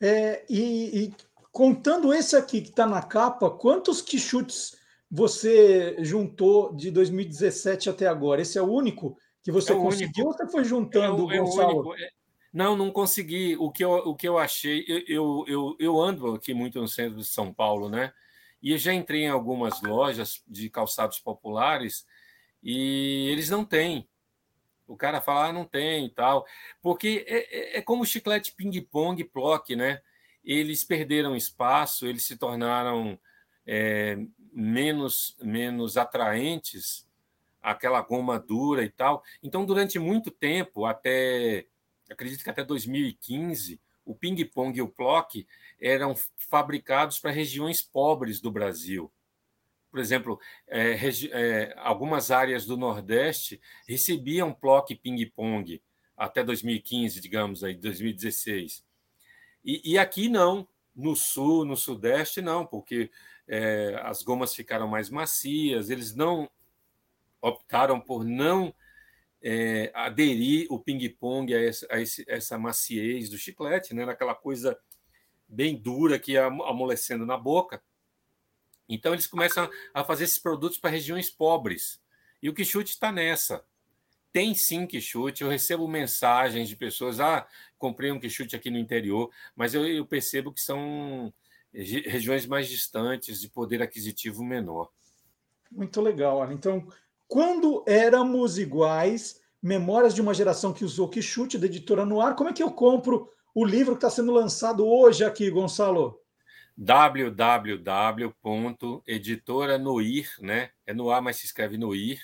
É, e, e, contando esse aqui que está na capa, quantos quichutes você juntou de 2017 até agora? Esse é o único que você é conseguiu ou você foi juntando, é, é Gonçalo? É, não, não consegui. O que eu, o que eu achei, eu, eu, eu ando aqui muito no centro de São Paulo, né? E já entrei em algumas lojas de calçados populares e eles não têm. O cara fala, ah, não tem e tal. Porque é, é, é como chiclete ping-pong plock, né? Eles perderam espaço, eles se tornaram é, menos, menos atraentes, aquela goma dura e tal. Então, durante muito tempo, até acredito que até 2015, o ping-pong e o plock eram fabricados para regiões pobres do Brasil. Por exemplo, é, é, algumas áreas do Nordeste recebiam plock ping-pong até 2015, digamos, aí 2016. E, e, aqui não, no Sul, no Sudeste não, porque é, as gomas ficaram mais macias, eles não optaram por não é, aderir o ping-pong a, essa, a essa maciez do chiclete, né? naquela coisa bem dura que ia amolecendo na boca. Então, eles começam a fazer esses produtos para regiões pobres. E o Quixote está nessa. Tem sim Quixote. Eu recebo mensagens de pessoas: ah, comprei um Quixote aqui no interior, mas eu, eu percebo que são regiões mais distantes, de poder aquisitivo menor. Muito legal. Então, quando éramos iguais, Memórias de uma geração que usou Quixute, da editora Noir. Como é que eu compro o livro que está sendo lançado hoje aqui, Gonçalo? www.editoranoir, né? É no ar, mas se escreve Noir,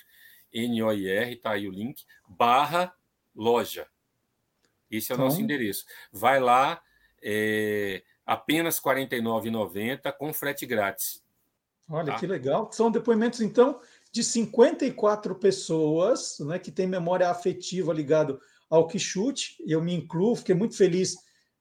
N-O-I-R, tá aí o link, barra loja. Esse é o então... nosso endereço. Vai lá, é, apenas R$ 49,90 com frete grátis. Olha tá? que legal. São depoimentos, então, de 54 pessoas né, que têm memória afetiva ligado ao Quixute. Eu me incluo, fiquei muito feliz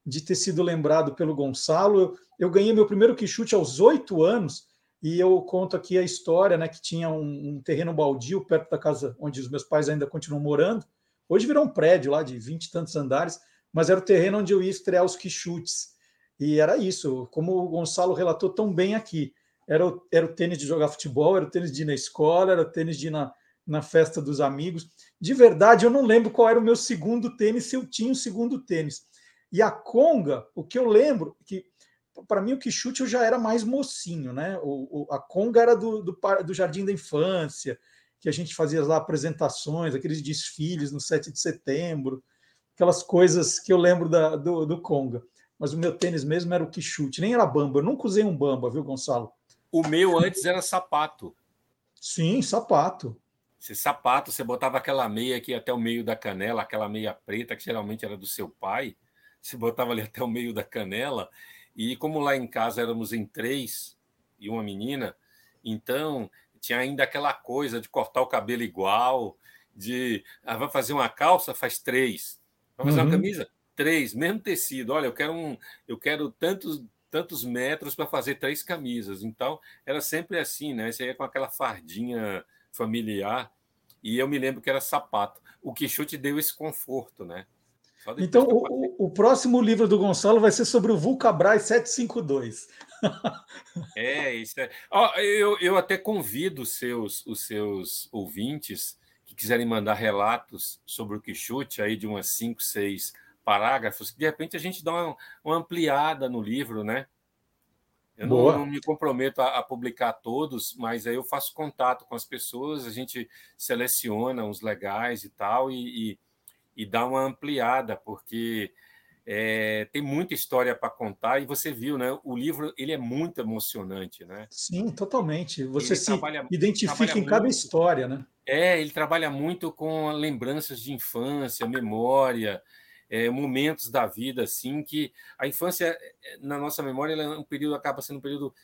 de ter sido lembrado pelo Gonçalo. Eu, eu ganhei meu primeiro Quixute aos oito anos e eu conto aqui a história, né, que tinha um, um, terreno baldio perto da casa onde os meus pais ainda continuam morando. Hoje virou um prédio lá de vinte e tantos andares, mas era o terreno onde eu ia estrear os Quixutes. E era isso, como o Gonçalo relatou tão bem aqui era o, era o tênis de jogar futebol, era o tênis de ir na escola, era o tênis de ir na, na festa dos amigos. De verdade, eu não lembro qual era o meu segundo tênis, se eu tinha um segundo tênis. E a conga, o que eu lembro, que para mim o que chute eu já era mais mocinho, né? O, o, a conga era do, do, do, Jardim da Infância, que a gente fazia lá apresentações, aqueles desfiles no 7 de setembro, aquelas coisas que eu lembro da, do, do conga. Mas o meu tênis mesmo era o que chute, nem era bamba. Eu nunca usei um bamba, viu, Gonçalo? O meu antes era sapato. Sim, sapato. Esse sapato, você botava aquela meia aqui até o meio da canela, aquela meia preta, que geralmente era do seu pai. Você botava ali até o meio da canela. E como lá em casa éramos em três e uma menina, então tinha ainda aquela coisa de cortar o cabelo igual, de ah, vai fazer uma calça, faz três. Vai fazer uhum. uma camisa? Três, mesmo tecido. Olha, eu quero um, eu quero tantos tantos metros para fazer três camisas. Então, era sempre assim, né? Você ia com aquela fardinha familiar. E eu me lembro que era sapato. O Quixote deu esse conforto, né? Então, o, o, próximo livro do Gonçalo vai ser sobre o Vulcabras 752. é, isso é. Oh, eu, eu até convido os seus, os seus ouvintes que quiserem mandar relatos sobre o Quixote, aí de umas cinco, seis parágrafos, que de repente a gente dá uma, uma ampliada no livro, né? Eu não, não, me comprometo a, a, publicar todos, mas aí eu faço contato com as pessoas, a gente seleciona uns legais e tal, e, e, e dá uma ampliada, porque é, tem muita história para contar, e você viu, né? O livro ele é muito emocionante, né? Sim, totalmente. Você ele se trabalha, identifica em cada muito, história, né? É, ele trabalha muito com lembranças de infância, memória, é, momentos da vida assim que a infância é, na nossa memória é um período acaba sendo um período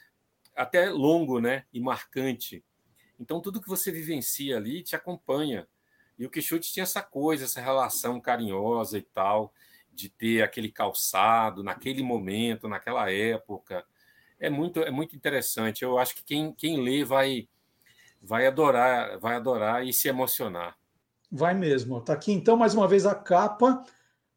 até longo, né, e marcante. Então tudo que você vivencia ali te acompanha. E o Quixote tinha essa coisa, essa relação carinhosa e tal, de ter aquele calçado naquele momento, naquela época. É muito é muito interessante. Eu acho que quem, quem lê vai vai adorar, vai adorar e se emocionar. Vai mesmo. Tá aqui então mais uma vez a capa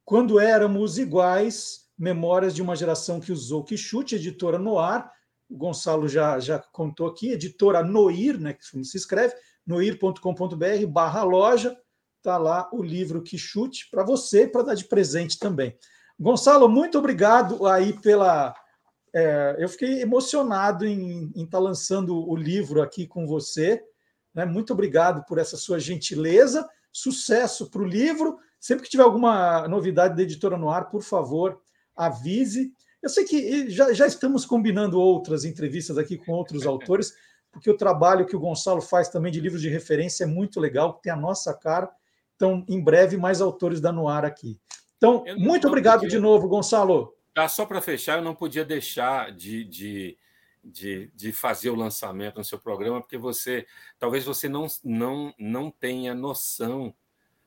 quando éramos iguais, Memórias de uma Geração que Usou Quixute, editora Noir. O Gonçalo já, já contou aqui, editora Noir, né, que se escreve, noir.com.br barra loja. Está lá o livro Quixute para você, para dar de presente também. Gonçalo, muito obrigado aí pela. É, eu fiquei emocionado em estar tá lançando o livro aqui com você. Né? Muito obrigado por essa sua gentileza. Sucesso para o livro. Sempre que tiver alguma novidade da editora no ar, por favor, avise. Eu sei que já, já estamos combinando outras entrevistas aqui com outros autores, porque o trabalho que o Gonçalo faz também de livros de referência é muito legal, tem a nossa cara. Então, em breve, mais autores da Noir aqui. Então, muito obrigado podia... de novo, Gonçalo. Ah, só para fechar, eu não podia deixar de, de, de, de, fazer o lançamento no seu programa, porque você talvez você não, não, não tenha noção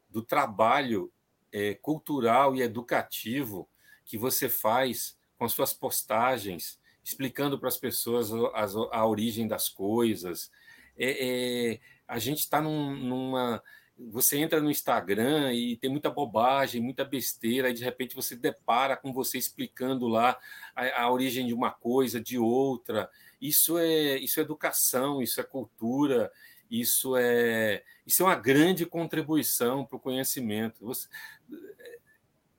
do trabalho é, cultural e educativo que você faz com as suas postagens, explicando para as pessoas a, a, origem das coisas. É, é, a gente está num, numa você entra no Instagram e tem muita bobagem, muita besteira, e de repente você depara com você explicando lá a, a, origem de uma coisa, de outra. Isso é isso é educação, isso é cultura, isso é isso é uma grande contribuição para o conhecimento. Você,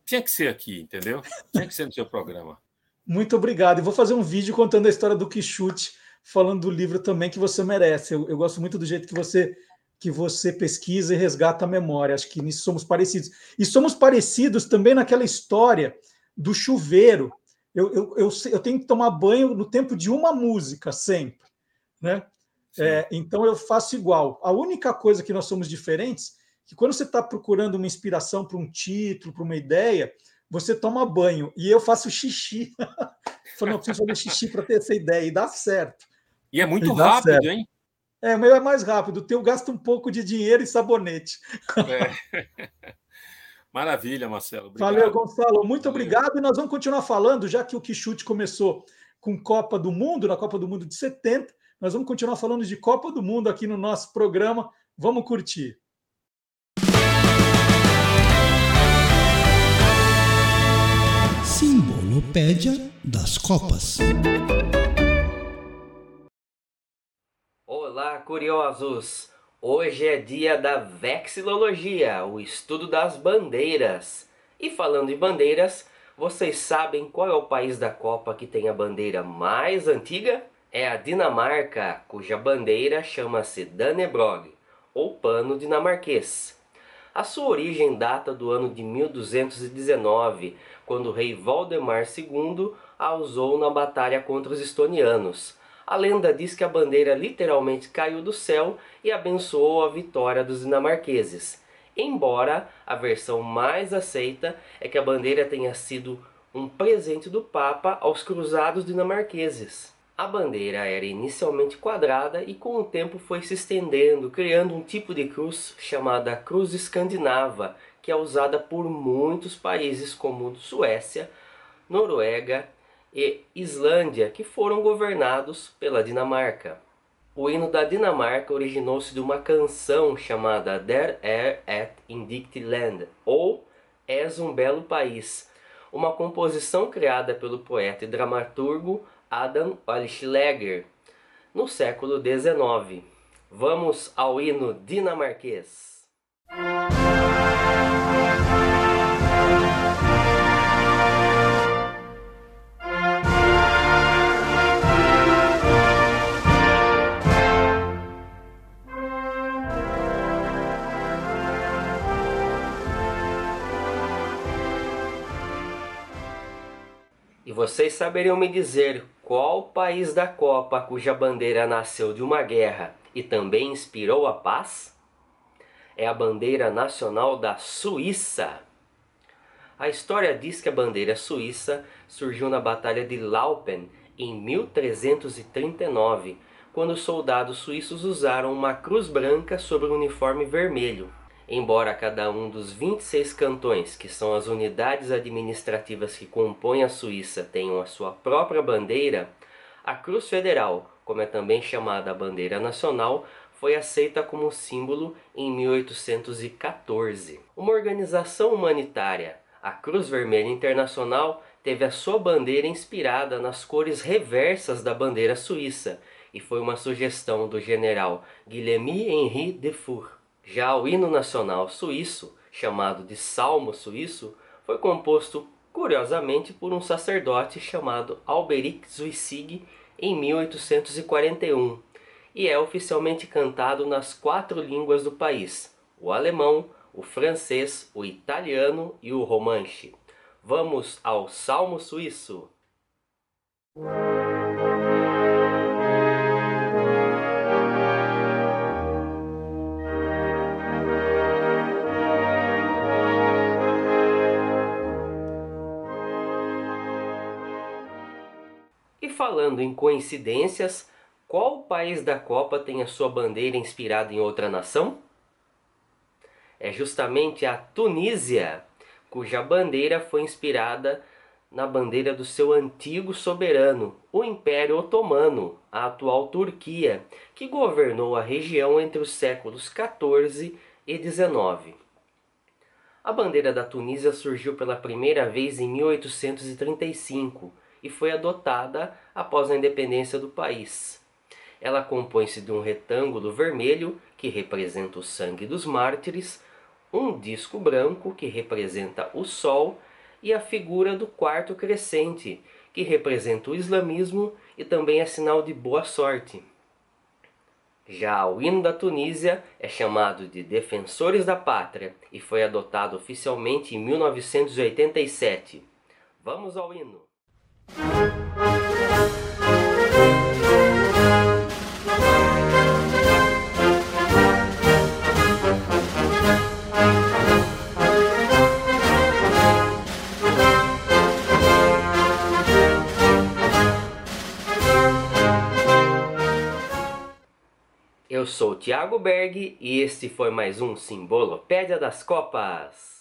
tinha que ser aqui, entendeu? Tinha que ser no seu programa. Muito obrigado. E vou fazer um vídeo contando a história do Quixute, falando do livro também que você merece. Eu, eu gosto muito do jeito que você que você pesquisa e resgata a memória. Acho que nisso somos parecidos. E somos parecidos também naquela história do chuveiro. Eu, eu, eu, eu tenho que tomar banho no tempo de uma música sempre, né? É, então eu faço igual. A única coisa que nós somos diferentes é que quando você está procurando uma inspiração para um título, para uma ideia, você toma banho e eu faço xixi. Falei, não preciso fazer xixi para ter essa ideia e dá certo. E é muito e rápido, certo. hein? É, o meu é mais rápido. O teu gasta um pouco de dinheiro e sabonete. É. Maravilha, Marcelo. Obrigado. Valeu, Gonçalo. Muito Valeu. obrigado. E nós vamos continuar falando, já que o Quixute começou com Copa do Mundo, na Copa do Mundo de 70. Nós vamos continuar falando de Copa do Mundo aqui no nosso programa. Vamos curtir. Simbolopédia das Copas. Olá, curiosos! Hoje é dia da vexilologia, o estudo das bandeiras. E falando em bandeiras, vocês sabem qual é o país da Copa que tem a bandeira mais antiga? É a Dinamarca, cuja bandeira chama-se Dannebrog, ou pano dinamarquês. A sua origem data do ano de 1219, quando o rei Valdemar II a usou na batalha contra os estonianos. A lenda diz que a bandeira literalmente caiu do céu e abençoou a vitória dos dinamarqueses. Embora a versão mais aceita é que a bandeira tenha sido um presente do Papa aos cruzados dinamarqueses. A bandeira era inicialmente quadrada e com o tempo foi se estendendo, criando um tipo de cruz chamada cruz escandinava, que é usada por muitos países como Suécia, Noruega e Islândia, que foram governados pela Dinamarca. O hino da Dinamarca originou-se de uma canção chamada Der er et indict land, ou És um belo país, uma composição criada pelo poeta e dramaturgo Adam Alschläger no século XIX. Vamos ao hino dinamarquês. Vocês saberiam me dizer qual país da Copa cuja bandeira nasceu de uma guerra e também inspirou a paz? É a bandeira nacional da Suíça. A história diz que a bandeira suíça surgiu na Batalha de Laupen em 1339, quando os soldados suíços usaram uma cruz branca sobre um uniforme vermelho. Embora cada um dos 26 cantões, que são as unidades administrativas que compõem a Suíça, tenham a sua própria bandeira, a Cruz Federal, como é também chamada a bandeira nacional, foi aceita como símbolo em 1814. Uma organização humanitária, a Cruz Vermelha Internacional, teve a sua bandeira inspirada nas cores reversas da bandeira suíça e foi uma sugestão do general Guilherme Henri Defour. Já o hino nacional suíço, chamado de Salmo Suíço, foi composto curiosamente por um sacerdote chamado Alberic Zuissig em 1841 e é oficialmente cantado nas quatro línguas do país: o alemão, o francês, o italiano e o romanche. Vamos ao Salmo Suíço. Falando em coincidências, qual país da Copa tem a sua bandeira inspirada em outra nação? É justamente a Tunísia, cuja bandeira foi inspirada na bandeira do seu antigo soberano, o Império Otomano, a atual Turquia, que governou a região entre os séculos 14 e 19. A bandeira da Tunísia surgiu pela primeira vez em 1835 e foi adotada após a independência do país. Ela compõe-se de um retângulo vermelho, que representa o sangue dos mártires, um disco branco, que representa o sol, e a figura do quarto crescente, que representa o islamismo e também é sinal de boa sorte. Já o hino da Tunísia é chamado de Defensores da Pátria e foi adotado oficialmente em 1987. Vamos ao hino. Eu sou Thiago Berg e este foi mais um Simbolopédia das Copas.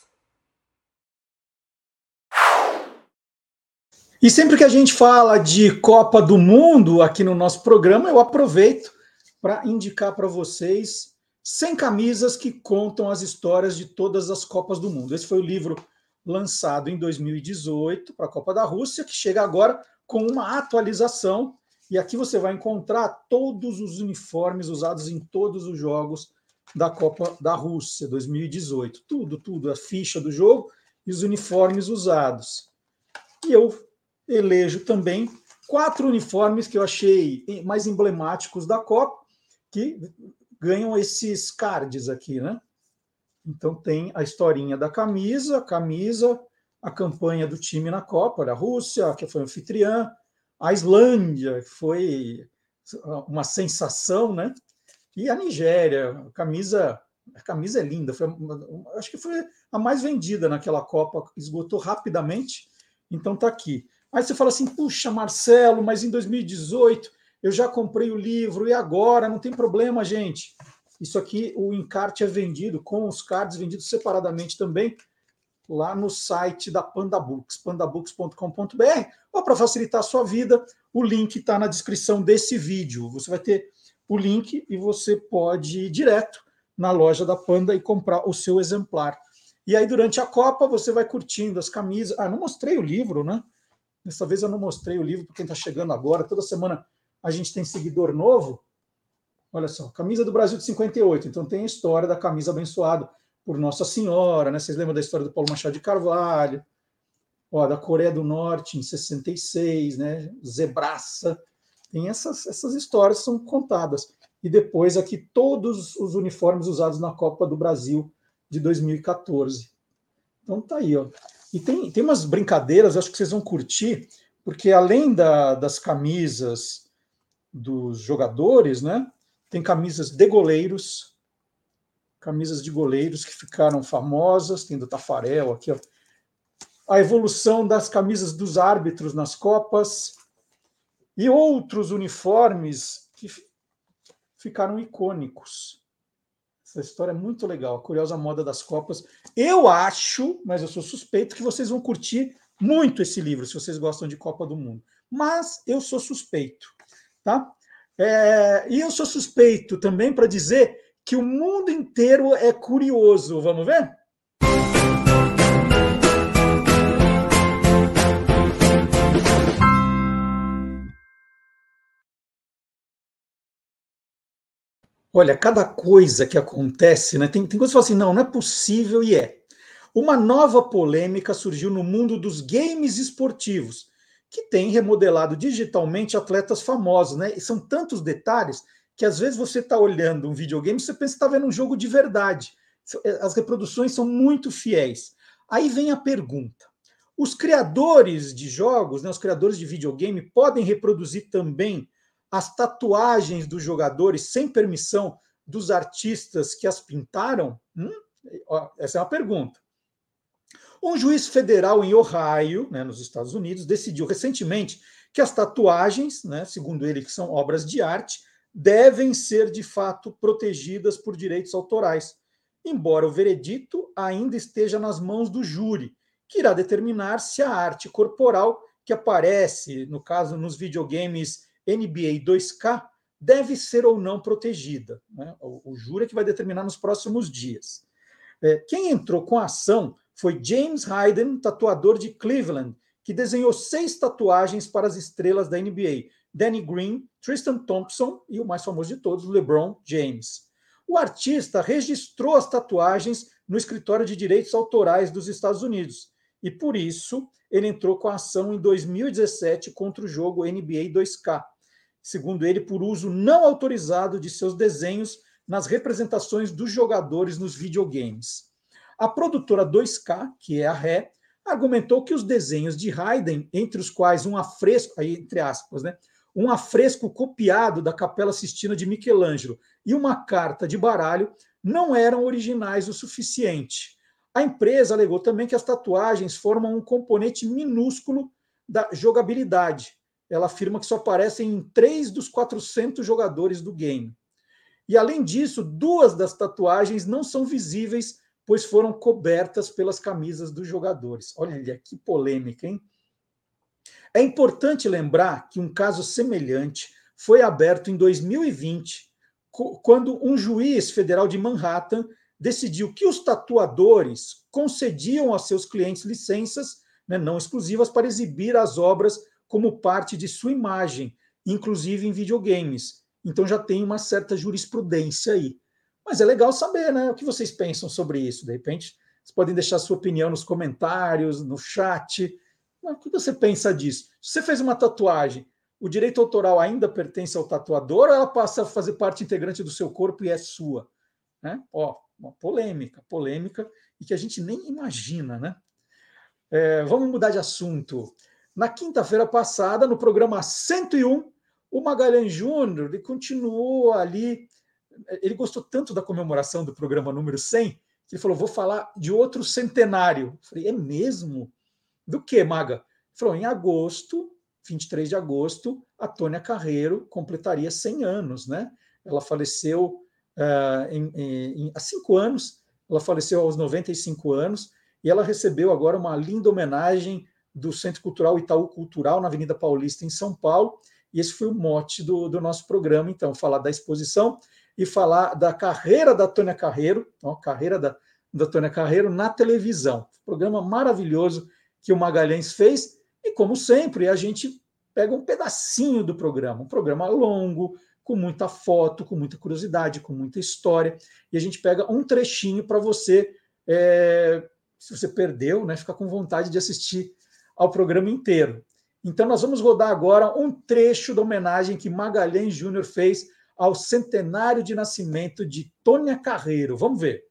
E sempre que a gente fala de Copa do Mundo aqui no nosso programa, eu aproveito para indicar para vocês 100 camisas que contam as histórias de todas as Copas do Mundo. Esse foi o livro lançado em 2018 para a Copa da Rússia, que chega agora com uma atualização e aqui você vai encontrar todos os uniformes usados em todos os jogos da Copa da Rússia 2018. Tudo, tudo, a ficha do jogo e os uniformes usados. E eu elejo também quatro uniformes que eu achei mais emblemáticos da Copa, que ganham esses cards aqui, né? Então tem a historinha da camisa, a camisa, a campanha do time na Copa, da Rússia, que foi anfitriã, a Islândia foi uma sensação, né? E a Nigéria, a camisa, a camisa é linda, foi, acho que foi a mais vendida naquela Copa, esgotou rapidamente, então tá aqui. Aí você fala assim, puxa, Marcelo, mas em 2018 eu já comprei o livro e agora não tem problema, gente. Isso aqui, o encarte é vendido com os cards vendidos separadamente também lá no site da Panda Books, pandabooks.com.br, ou para facilitar a sua vida, o link está na descrição desse vídeo. Você vai ter o link e você pode ir direto na loja da Panda e comprar o seu exemplar. E aí, durante a Copa, você vai curtindo as camisas. Ah, não mostrei o livro, né? Dessa vez eu não mostrei o livro para quem está chegando agora. Toda semana a gente tem seguidor novo. Olha só, camisa do Brasil de 58. Então tem a história da camisa abençoada por Nossa Senhora, né? Vocês lembram da história do Paulo Machado de Carvalho, ó, da Coreia do Norte em 66, né? Zebraça. Tem essas, essas histórias são contadas. E depois aqui todos os uniformes usados na Copa do Brasil de 2014. Então tá aí, ó. E tem, tem umas brincadeiras, acho que vocês vão curtir, porque além da, das camisas dos jogadores, né? Tem camisas de goleiros, camisas de goleiros que ficaram famosas, tem do Tafarel aqui, ó. a evolução das camisas dos árbitros nas Copas e outros uniformes que ficaram icônicos. Essa história é muito legal, a curiosa moda das Copas. Eu acho, mas eu sou suspeito, que vocês vão curtir muito esse livro, se vocês gostam de Copa do Mundo. Mas eu sou suspeito, tá? É, e eu sou suspeito também para dizer que o mundo inteiro é curioso. Vamos ver? Olha, cada coisa que acontece, né? Tem, tem coisas que falam assim, não, não é possível e é. Uma nova polêmica surgiu no mundo dos games esportivos, que tem remodelado digitalmente atletas famosos, né? E são tantos detalhes que às vezes você está olhando um videogame e você pensa que está vendo um jogo de verdade. É, as reproduções são muito fiéis. Aí vem a pergunta: os criadores de jogos, né, os criadores de videogame, podem reproduzir também as tatuagens dos jogadores sem permissão dos artistas que as pintaram? Hum? Essa é uma pergunta. Um juiz federal em Ohio, né, nos Estados Unidos, decidiu recentemente que as tatuagens, né, segundo ele, que são obras de arte, devem ser de fato protegidas por direitos autorais, embora o veredito ainda esteja nas mãos do júri, que irá determinar se a arte corporal que aparece, no caso, nos videogames NBA 2K, deve ser ou não protegida. Né? O, o júri é que vai determinar nos próximos dias. É, quem entrou com a ação foi James Hayden, tatuador de Cleveland, que desenhou seis tatuagens para as estrelas da NBA: Danny Green, Tristan Thompson e o mais famoso de todos, LeBron James. O artista registrou as tatuagens no escritório de direitos autorais dos Estados Unidos e, por isso, ele entrou com a ação em 2017 contra o jogo NBA 2K, segundo ele, por uso não autorizado de seus desenhos nas representações dos jogadores nos videogames. A produtora 2K, que é a Ré, argumentou que os desenhos de Haydn, entre os quais um afresco, aí, entre aspas, né, um afresco copiado da Capela Sistina de Michelangelo e uma carta de baralho, não eram originais o suficiente. A empresa alegou também que as tatuagens formam um componente minúsculo da jogabilidade. Ela afirma que só aparecem em três dos 400 jogadores do game. E, além disso, duas das tatuagens não são visíveis, pois foram cobertas pelas camisas dos jogadores. Olha que polêmica, hein? É importante lembrar que um caso semelhante foi aberto em 2020, quando um juiz federal de Manhattan decidiu que os tatuadores concediam a seus clientes licenças né, não exclusivas para exibir as obras como parte de sua imagem, inclusive em videogames. Então já tem uma certa jurisprudência aí. Mas é legal saber, né? O que vocês pensam sobre isso? De repente, vocês podem deixar sua opinião nos comentários, no chat. O que você pensa disso? Se você fez uma tatuagem, o direito autoral ainda pertence ao tatuador ou ela passa a fazer parte integrante do seu corpo e é sua? Né? Ó, uma polêmica, polêmica e que a gente nem imagina, né? É, vamos mudar de assunto. Na quinta-feira passada, no programa 101, o Magalhães Júnior ele continuou ali. Ele gostou tanto da comemoração do programa número 100 que ele falou: vou falar de outro centenário. Eu falei: é mesmo? Do que, Maga? Ele falou: em agosto, 23 de agosto, a Tônia Carreiro completaria 100 anos, né? Ela faleceu uh, em, em, há cinco anos, ela faleceu aos 95 anos, e ela recebeu agora uma linda homenagem do Centro Cultural Itaú Cultural, na Avenida Paulista, em São Paulo, e esse foi o mote do, do nosso programa, então, falar da exposição e falar da carreira da Tônia Carreiro, ó, carreira da, da Tônia Carreiro na televisão. Programa maravilhoso que o Magalhães fez, e como sempre, a gente pega um pedacinho do programa, um programa longo, com muita foto, com muita curiosidade, com muita história. E a gente pega um trechinho para você, é, se você perdeu, né, ficar com vontade de assistir ao programa inteiro. Então, nós vamos rodar agora um trecho da homenagem que Magalhães Júnior fez ao centenário de nascimento de Tônia Carreiro. Vamos ver.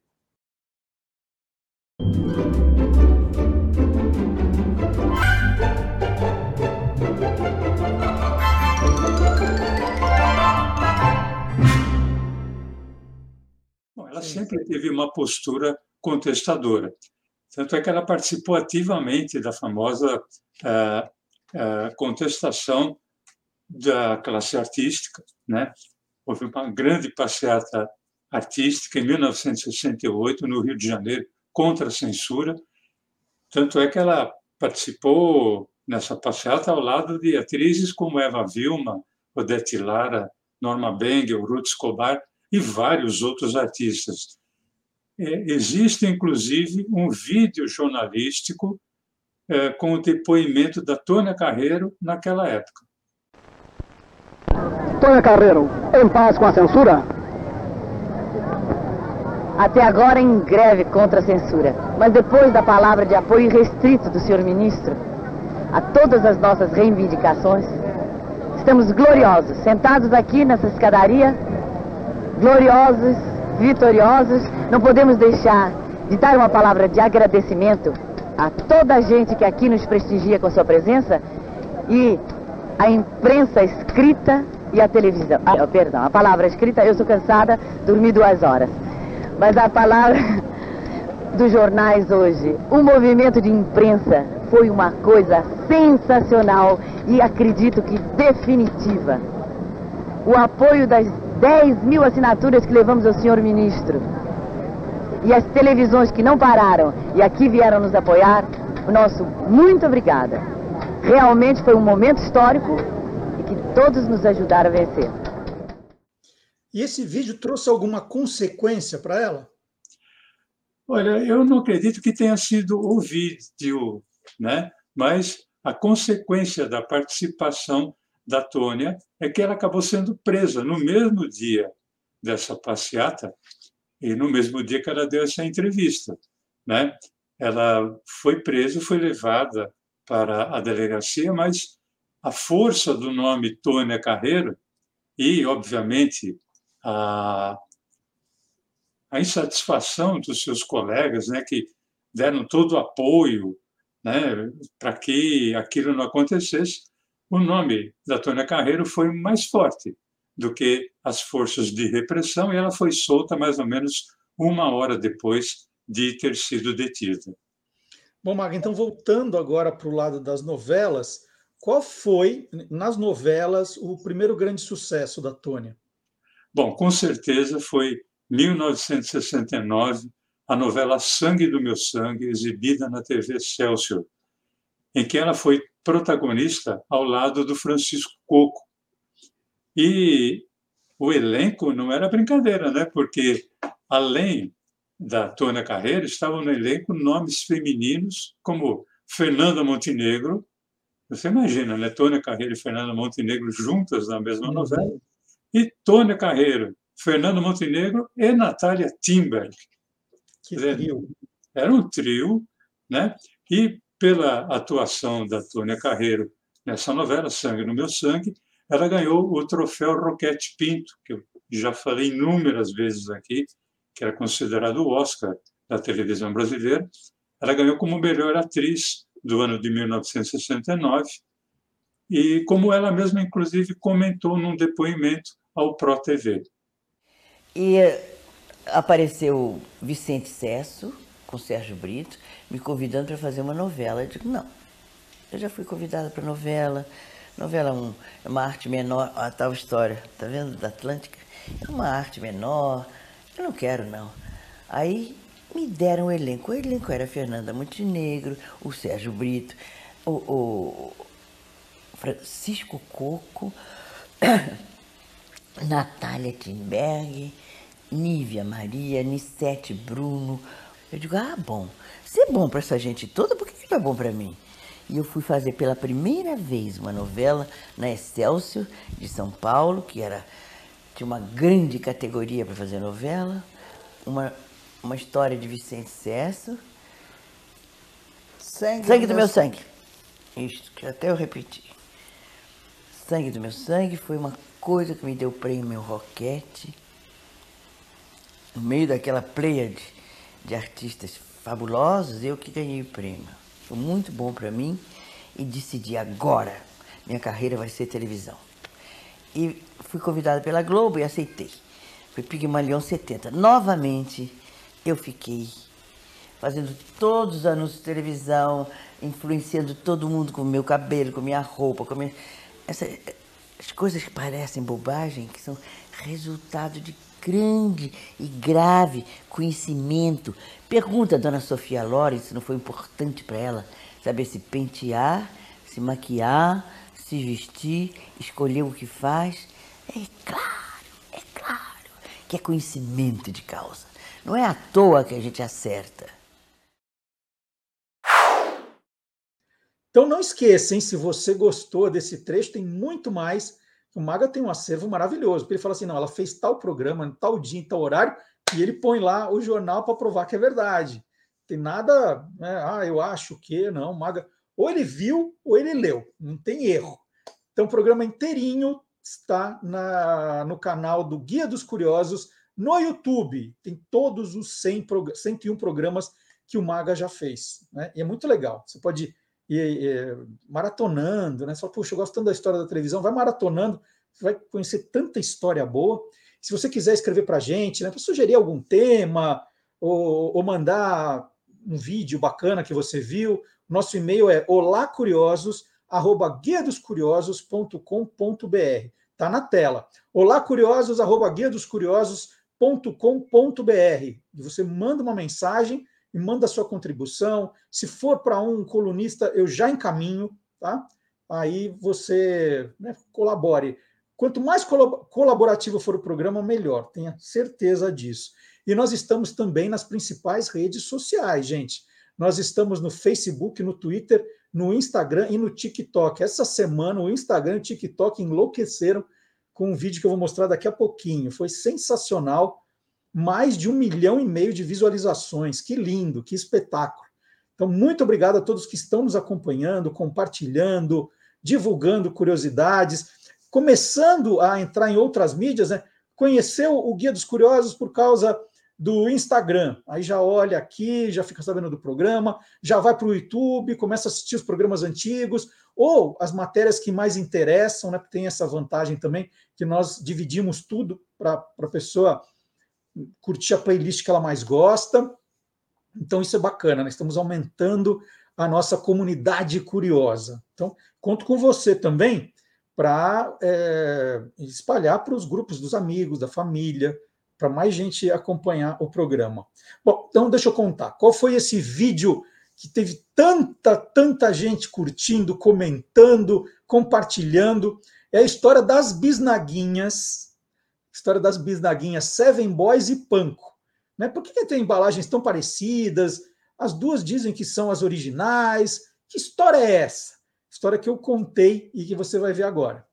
ela sempre teve uma postura contestadora. Tanto é que ela participou ativamente da famosa uh, uh, contestação da classe artística. Né? Houve uma grande passeata artística em 1968, no Rio de Janeiro, contra a censura. Tanto é que ela participou nessa passeata ao lado de atrizes como Eva Vilma, Odete Lara, Norma Bengel, Ruth Escobar, e vários outros artistas. É, existe, inclusive, um vídeo jornalístico é, com o depoimento da Tônia Carreiro naquela época. Tônia Carreiro, em paz com a censura? até agora em greve contra a censura. Mas depois da palavra de apoio restrito do senhor ministro a todas as nossas reivindicações, estamos gloriosos, sentados aqui nessa escadaria, gloriosos, vitoriosos. Não podemos deixar de dar uma palavra de agradecimento a toda a gente que aqui nos prestigia com sua presença e a imprensa escrita e a televisão. Ah, perdão, a palavra escrita, eu sou cansada, dormi duas horas. Mas a palavra dos jornais hoje, o movimento de imprensa foi uma coisa sensacional e acredito que definitiva. O apoio das 10 mil assinaturas que levamos ao senhor ministro e as televisões que não pararam e aqui vieram nos apoiar, o nosso muito obrigada. Realmente foi um momento histórico e que todos nos ajudaram a vencer. E esse vídeo trouxe alguma consequência para ela? Olha, eu não acredito que tenha sido o vídeo, né? mas a consequência da participação da Tônia é que ela acabou sendo presa no mesmo dia dessa passeata e no mesmo dia que ela deu essa entrevista. Né? Ela foi presa, foi levada para a delegacia, mas a força do nome Tônia Carreiro e, obviamente, a, a insatisfação dos seus colegas, né, que deram todo o apoio né, para que aquilo não acontecesse, o nome da Tônia Carreiro foi mais forte do que as forças de repressão e ela foi solta mais ou menos uma hora depois de ter sido detida. Bom, Maga, então voltando agora para o lado das novelas, qual foi, nas novelas, o primeiro grande sucesso da Tônia? Bom, com certeza foi 1969, a novela Sangue do Meu Sangue, exibida na TV Excelsior, em que ela foi protagonista ao lado do Francisco Coco. E o elenco não era brincadeira, né? Porque além da Tônia Carreira, estavam no elenco nomes femininos como Fernanda Montenegro. Você imagina, né? Tônia Carreira e Fernanda Montenegro juntas na mesma novela. E Tônia Carreiro, Fernando Montenegro e Natália Timberg. Que trio. Era um trio, né? E pela atuação da Tônia Carreiro nessa novela, Sangue no Meu Sangue, ela ganhou o troféu Roquete Pinto, que eu já falei inúmeras vezes aqui, que era considerado o Oscar da televisão brasileira. Ela ganhou como melhor atriz do ano de 1969 e como ela mesma inclusive comentou num depoimento ao Pro TV. E apareceu Vicente Cesso com Sérgio Brito me convidando para fazer uma novela. Eu digo, não, eu já fui convidada para novela. Novela um, é uma arte menor, a tal história, tá vendo, da Atlântica? É uma arte menor, eu não quero não. Aí me deram o elenco. O elenco era Fernanda Montenegro, o Sérgio Brito, o, o Francisco Coco, Natália Timberg, Nívia Maria, Nissete Bruno. Eu digo, ah, bom, se é bom para essa gente toda, por que não é bom para mim? E eu fui fazer pela primeira vez uma novela na Excelsior de São Paulo, que era tinha uma grande categoria para fazer novela, uma, uma história de Vicente Cesso. Sangue, sangue do, do meu sangue. sangue. Isto, que até eu repeti. Sangue do meu sangue foi uma coisa que me deu prêmio Roquete. No meio daquela pleia de, de artistas fabulosos, eu que ganhei o prêmio. Foi muito bom para mim e decidi agora, minha carreira vai ser televisão. E fui convidada pela Globo e aceitei. Foi Pigmalion 70. Novamente, eu fiquei fazendo todos os anúncios de televisão, influenciando todo mundo com o meu cabelo, com minha roupa, com minha... Essa, as coisas que parecem bobagem, que são resultado de grande e grave conhecimento. Pergunta a dona Sofia Loren se não foi importante para ela saber se pentear, se maquiar, se vestir, escolher o que faz. É claro, é claro que é conhecimento de causa. Não é à toa que a gente acerta. Então não esqueça, hein, se você gostou desse trecho, tem muito mais. O Maga tem um acervo maravilhoso. Ele fala assim: não, ela fez tal programa, tal dia, tal horário, E ele põe lá o jornal para provar que é verdade. Tem nada, né? ah, eu acho que, não, Maga. Ou ele viu ou ele leu, não tem erro. Então, o programa inteirinho está na, no canal do Guia dos Curiosos no YouTube. Tem todos os 100, 101 programas que o Maga já fez. Né? E é muito legal. Você pode ir, ir maratonando, né? Só, puxa, eu gosto tanto da história da televisão, vai maratonando, você vai conhecer tanta história boa. Se você quiser escrever para a gente, né, para sugerir algum tema, ou, ou, mandar um vídeo bacana que você viu, nosso e-mail é olacuriosos@guiadoscuriosos.com.br. Tá na tela. olacuriosos@guiadoscuriosos.com.br. Você manda uma mensagem e manda sua contribuição. Se for para um colunista, eu já encaminho, tá? Aí você né, colabore. Quanto mais colaborativo for o programa, melhor, tenha certeza disso. E nós estamos também nas principais redes sociais, gente. Nós estamos no Facebook, no Twitter, no Instagram e no TikTok. Essa semana, o Instagram e o TikTok enlouqueceram com um vídeo que eu vou mostrar daqui a pouquinho. Foi sensacional mais de um milhão e meio de visualizações. Que lindo, que espetáculo. Então, muito obrigado a todos que estão nos acompanhando, compartilhando, divulgando curiosidades, começando a entrar em outras mídias, né? Conheceu o Guia dos Curiosos por causa do Instagram. Aí já olha aqui, já fica sabendo do programa, já vai para o YouTube, começa a assistir os programas antigos, ou as matérias que mais interessam, né? Tem essa vantagem também, que nós dividimos tudo para a pessoa curtir a playlist que ela mais gosta. Então, isso é bacana, né? estamos aumentando a nossa comunidade curiosa. Então, conto com você também para é, espalhar para os grupos dos amigos, da família, para mais gente acompanhar o programa. Bom, então deixa eu contar. Qual foi esse vídeo que teve tanta, tanta gente curtindo, comentando, compartilhando? É a história das bisnaguinhas história das bisnaguinhas Seven Boys e Panko. Né? Por que, que tem embalagens tão parecidas? As duas dizem que são as originais. Que história é essa? História que eu contei e que você vai ver agora.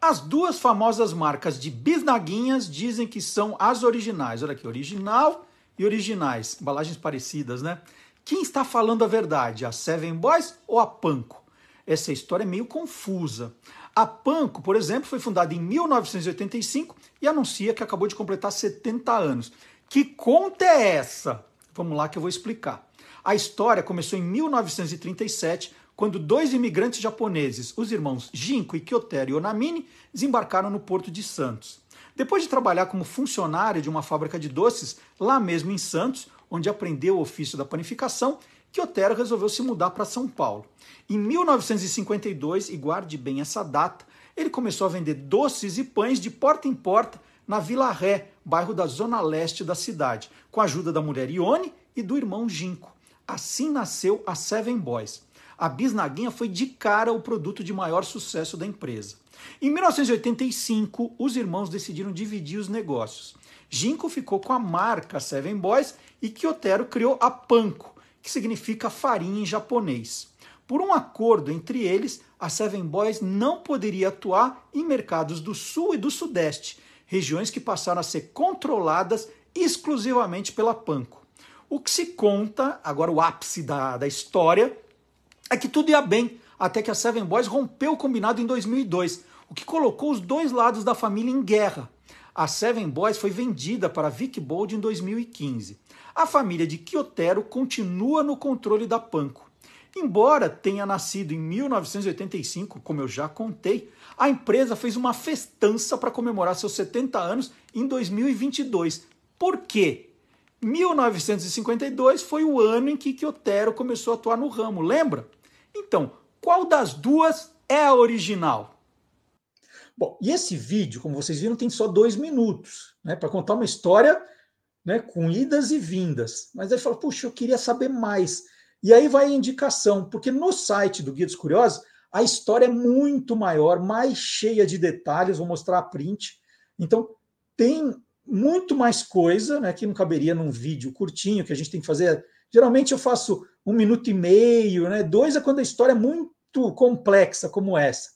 As duas famosas marcas de bisnaguinhas dizem que são as originais. Olha aqui, original e originais. Embalagens parecidas, né? Quem está falando a verdade? A Seven Boys ou a Panko? Essa história é meio confusa. A Panko, por exemplo, foi fundada em 1985 e anuncia que acabou de completar 70 anos. Que conta é essa? Vamos lá que eu vou explicar. A história começou em 1937, quando dois imigrantes japoneses, os irmãos Jinko e Kyotero Yonamine, desembarcaram no Porto de Santos. Depois de trabalhar como funcionário de uma fábrica de doces lá mesmo em Santos, onde aprendeu o ofício da panificação, que Otero resolveu se mudar para São Paulo. Em 1952, e guarde bem essa data, ele começou a vender doces e pães de porta em porta na Vila Ré, bairro da zona leste da cidade, com a ajuda da mulher Ione e do irmão Ginco. Assim nasceu a Seven Boys. A bisnaguinha foi de cara o produto de maior sucesso da empresa. Em 1985, os irmãos decidiram dividir os negócios. Ginco ficou com a marca Seven Boys e Kyotero criou a Panko, que significa farinha em japonês. Por um acordo entre eles, a Seven Boys não poderia atuar em mercados do Sul e do Sudeste, regiões que passaram a ser controladas exclusivamente pela Panko. O que se conta, agora o ápice da, da história, é que tudo ia bem, até que a Seven Boys rompeu o combinado em 2002, o que colocou os dois lados da família em guerra. A Seven Boys foi vendida para Vic Bold em 2015 a família de Kyotero continua no controle da Panko. Embora tenha nascido em 1985, como eu já contei, a empresa fez uma festança para comemorar seus 70 anos em 2022. Por quê? 1952 foi o ano em que Kyotero começou a atuar no ramo, lembra? Então, qual das duas é a original? Bom, e esse vídeo, como vocês viram, tem só dois minutos, né, para contar uma história né, com idas e vindas. Mas aí fala, puxa, eu queria saber mais. E aí vai a indicação, porque no site do Guia dos Curiosos, a história é muito maior, mais cheia de detalhes, vou mostrar a print. Então, tem muito mais coisa, né, que não caberia num vídeo curtinho, que a gente tem que fazer. Geralmente eu faço um minuto e meio, né? Dois é quando a história é muito complexa, como essa.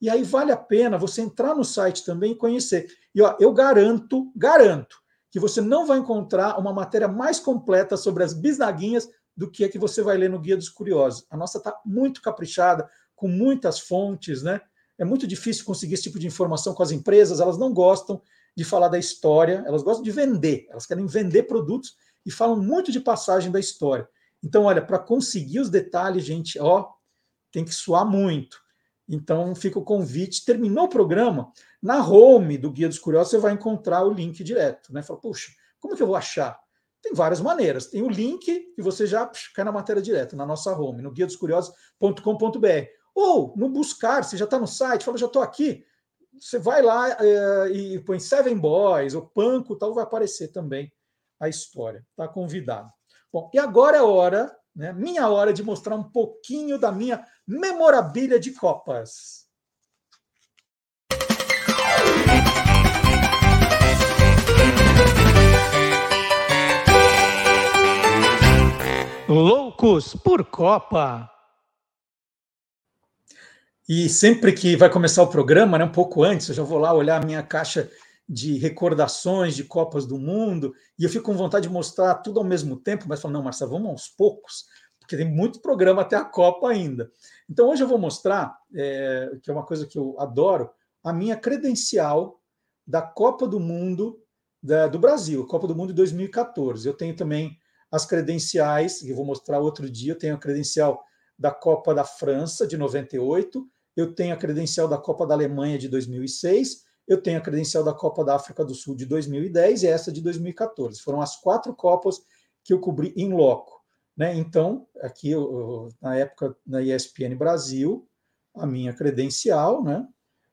E aí vale a pena você entrar no site também e conhecer. E ó, eu garanto, garanto, que você não vai encontrar uma matéria mais completa sobre as bisnaguinhas do que a que você vai ler no Guia dos Curiosos. A nossa está muito caprichada, com muitas fontes, né? É muito difícil conseguir esse tipo de informação com as empresas, elas não gostam de falar da história, elas gostam de vender, elas querem vender produtos e falam muito de passagem da história. Então, olha, para conseguir os detalhes, gente, ó, tem que suar muito. Então, fica o convite. Terminou o programa, na home do Guia dos Curiosos, você vai encontrar o link direto. Né? Fala, puxa, como que eu vou achar? Tem várias maneiras. Tem o link que você já cai na matéria direta, na nossa home, no guia dos curiosos.com.br. Ou no buscar, você já está no site, fala, já estou aqui. Você vai lá é, e põe Seven Boys, ou Panco, tal, vai aparecer também a história. Está convidado. Bom, e agora é hora, né, minha hora de mostrar um pouquinho da minha memorabilia de Copas. Loucos por Copa. E sempre que vai começar o programa, né, um pouco antes, eu já vou lá olhar a minha caixa de recordações de Copas do Mundo, e eu fico com vontade de mostrar tudo ao mesmo tempo, mas falo, não, Marcelo, vamos aos poucos, porque tem muito programa até a Copa ainda. Então hoje eu vou mostrar, é, que é uma coisa que eu adoro, a minha credencial da Copa do Mundo da, do Brasil, Copa do Mundo de 2014. Eu tenho também as credenciais, que vou mostrar outro dia, eu tenho a credencial da Copa da França de 98, eu tenho a credencial da Copa da Alemanha de 2006, eu tenho a credencial da Copa da África do Sul de 2010 e essa de 2014. Foram as quatro Copas que eu cobri em loco. Né? Então, aqui, eu, na época, na ESPN Brasil, a minha credencial, né?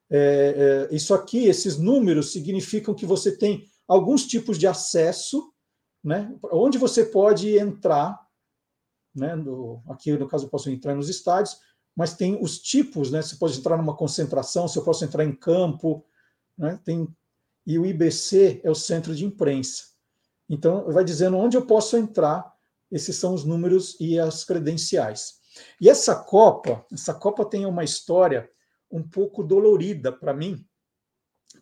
É, é, isso aqui, esses números significam que você tem alguns tipos de acesso, né? Onde você pode entrar, né? No, aqui, no caso, eu posso entrar nos estádios, mas tem os tipos, né? Você pode entrar numa concentração, se eu posso entrar em campo, né? Tem e o IBC é o centro de imprensa. Então, vai dizendo onde eu posso entrar. Esses são os números e as credenciais. E essa Copa, essa Copa tem uma história um pouco dolorida para mim,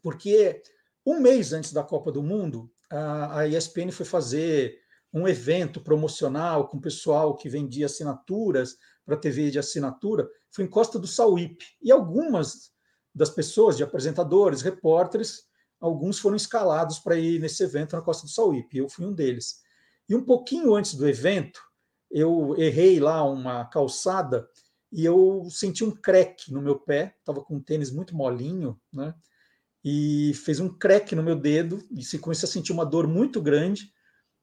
porque um mês antes da Copa do Mundo, a ESPN foi fazer um evento promocional com o pessoal que vendia assinaturas para TV de assinatura, foi em Costa do Sauípe. E algumas das pessoas, de apresentadores, repórteres, alguns foram escalados para ir nesse evento na Costa do Sauípe. Eu fui um deles. E um pouquinho antes do evento, eu errei lá uma calçada e eu senti um creque no meu pé. Estava com um tênis muito molinho, né? E fez um creque no meu dedo e se comecei a sentir uma dor muito grande.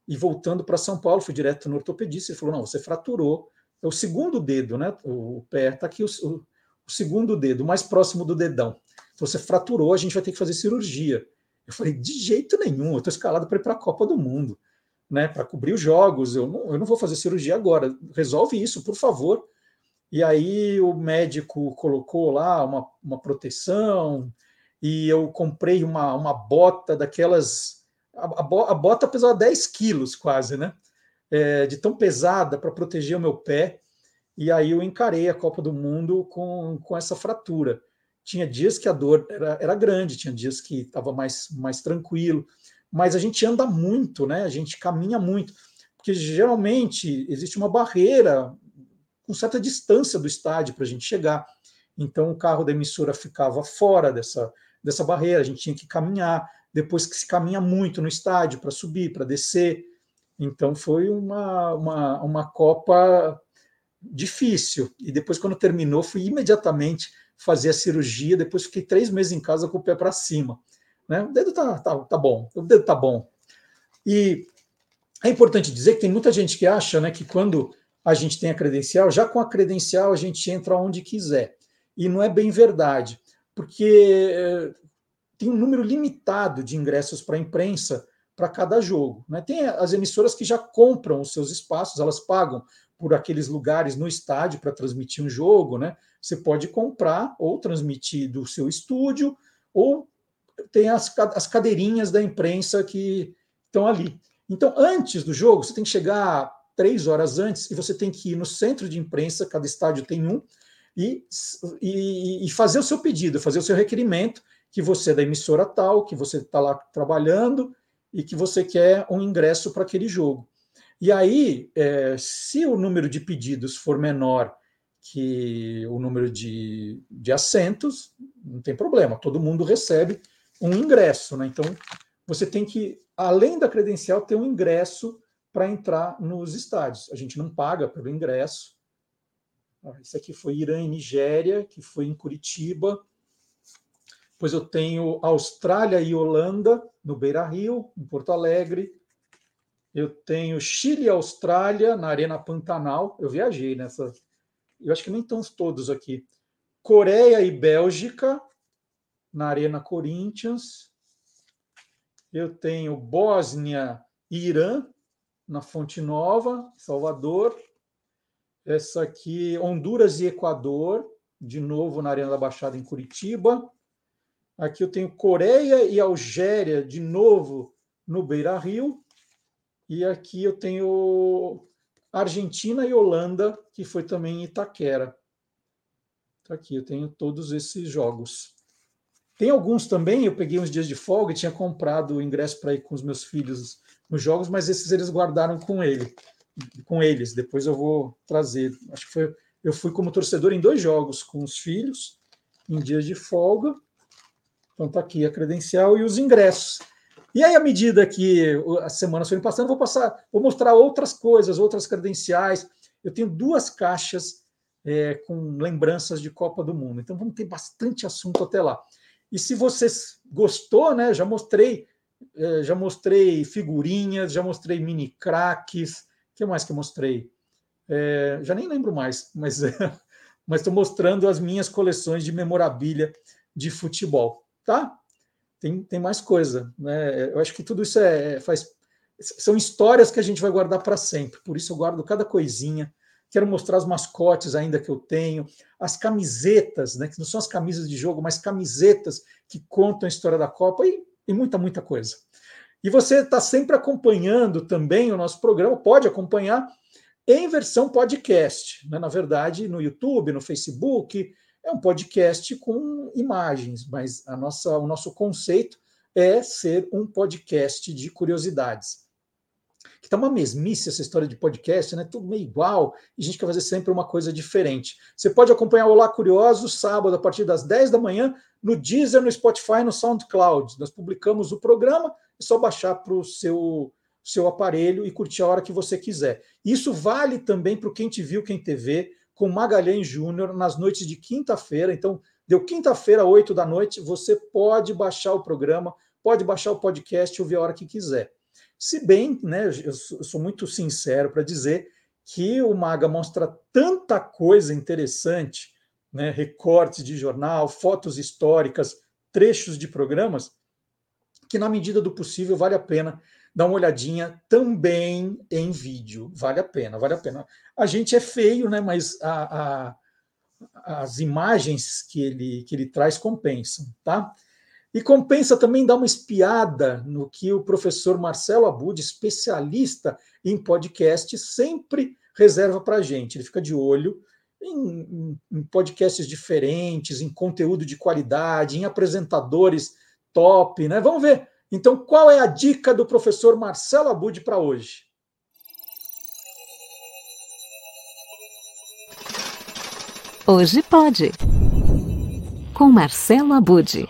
E voltando para São Paulo, fui direto no ortopedista e falou: não, você fraturou. É o segundo dedo, né? O pé está aqui, o, o segundo dedo, mais próximo do dedão. Se você fraturou, a gente vai ter que fazer cirurgia. Eu falei, de jeito nenhum, eu estou escalado para ir para a Copa do Mundo, né? Para cobrir os jogos, eu não, eu não vou fazer cirurgia agora. Resolve isso, por favor. E aí o médico colocou lá uma, uma proteção, e eu comprei uma, uma bota daquelas. A, a, a bota pesava 10 quilos quase, né? É, de tão pesada para proteger o meu pé. E aí eu encarei a Copa do Mundo com, com essa fratura. Tinha dias que a dor era, era grande, tinha dias que estava mais, mais tranquilo, mas a gente anda muito, né? A gente caminha muito, porque geralmente existe uma barreira com certa distância do estádio para a gente chegar. Então o carro da emissora ficava fora dessa, dessa barreira, a gente tinha que caminhar. Depois que se caminha muito no estádio para subir, para descer. Então foi uma, uma, uma Copa difícil. E depois, quando terminou, fui imediatamente fazer a cirurgia. Depois fiquei três meses em casa com o pé para cima. Né? O dedo tá, tá, tá bom, o dedo tá bom. E é importante dizer que tem muita gente que acha né, que quando a gente tem a credencial, já com a credencial a gente entra onde quiser. E não é bem verdade, porque eh, tem um número limitado de ingressos para a imprensa para cada jogo. Né? Tem as emissoras que já compram os seus espaços, elas pagam por aqueles lugares no estádio para transmitir um jogo, né? Você pode comprar ou transmitir do seu estúdio, ou tem as, as cadeirinhas da imprensa que estão ali. Então, antes do jogo, você tem que chegar três horas antes e você tem que ir no centro de imprensa, cada estádio tem um, e, e, e fazer o seu pedido, fazer o seu requerimento, que você é da emissora tal, que você está lá trabalhando, e que você quer um ingresso para aquele jogo. E aí, é, se o número de pedidos for menor que o número de, de assentos, não tem problema, todo mundo recebe um ingresso. Né? Então, você tem que, além da credencial, ter um ingresso para entrar nos estádios. A gente não paga pelo ingresso. Esse aqui foi Irã e Nigéria, que foi em Curitiba. Depois eu tenho Austrália e Holanda, no Beira Rio, em Porto Alegre. Eu tenho Chile e Austrália, na Arena Pantanal. Eu viajei nessa. Eu acho que nem estão todos aqui. Coreia e Bélgica, na Arena Corinthians. Eu tenho Bósnia e Irã, na Fonte Nova, Salvador. Essa aqui, Honduras e Equador, de novo na Arena da Baixada, em Curitiba. Aqui eu tenho Coreia e Algéria, de novo no Beira Rio. E aqui eu tenho Argentina e Holanda, que foi também em Itaquera. Tá aqui, eu tenho todos esses jogos. Tem alguns também, eu peguei uns dias de folga e tinha comprado o ingresso para ir com os meus filhos nos jogos, mas esses eles guardaram com ele, com eles. Depois eu vou trazer. Acho que foi, eu fui como torcedor em dois jogos com os filhos, em dias de folga. Então está aqui a credencial e os ingressos. E aí, à medida que as semanas forem passando, vou passar, vou mostrar outras coisas, outras credenciais. Eu tenho duas caixas é, com lembranças de Copa do Mundo. Então vamos ter bastante assunto até lá. E se você gostou, né? Já mostrei, é, já mostrei figurinhas, já mostrei mini craques. O que mais que eu mostrei? É, já nem lembro mais, mas mas estou mostrando as minhas coleções de memorabilia de futebol tá? Tem, tem mais coisa, né? Eu acho que tudo isso é, é faz são histórias que a gente vai guardar para sempre. Por isso eu guardo cada coisinha. Quero mostrar os mascotes ainda que eu tenho, as camisetas, né, que não são as camisas de jogo, mas camisetas que contam a história da Copa e, e muita, muita coisa. E você está sempre acompanhando também o nosso programa, pode acompanhar em versão podcast, né? na verdade, no YouTube, no Facebook, é um podcast com imagens, mas a nossa, o nosso conceito é ser um podcast de curiosidades. Que está uma mesmice essa história de podcast, né? Tudo meio igual, e a gente quer fazer sempre uma coisa diferente. Você pode acompanhar o Olá Curioso sábado, a partir das 10 da manhã, no Deezer, no Spotify, no SoundCloud. Nós publicamos o programa, é só baixar para o seu, seu aparelho e curtir a hora que você quiser. Isso vale também para o Quem Te Viu, Quem TV, com Magalhães Júnior nas noites de quinta-feira. Então, deu quinta-feira, oito da noite, você pode baixar o programa, pode baixar o podcast e ouvir a hora que quiser. Se bem, né, eu sou muito sincero para dizer que o Maga mostra tanta coisa interessante, né, recortes de jornal, fotos históricas, trechos de programas, que na medida do possível vale a pena dar uma olhadinha também em vídeo. Vale a pena, vale a pena. A gente é feio, né? Mas a, a, as imagens que ele, que ele traz compensam, tá? E compensa também dar uma espiada no que o professor Marcelo Abud, especialista em podcast, sempre reserva para a gente. Ele fica de olho em, em, em, podcasts diferentes, em conteúdo de qualidade, em apresentadores top, né? Vamos ver então, qual é a dica do professor Marcelo Abud para hoje? Hoje pode. Com Marcelo Abud.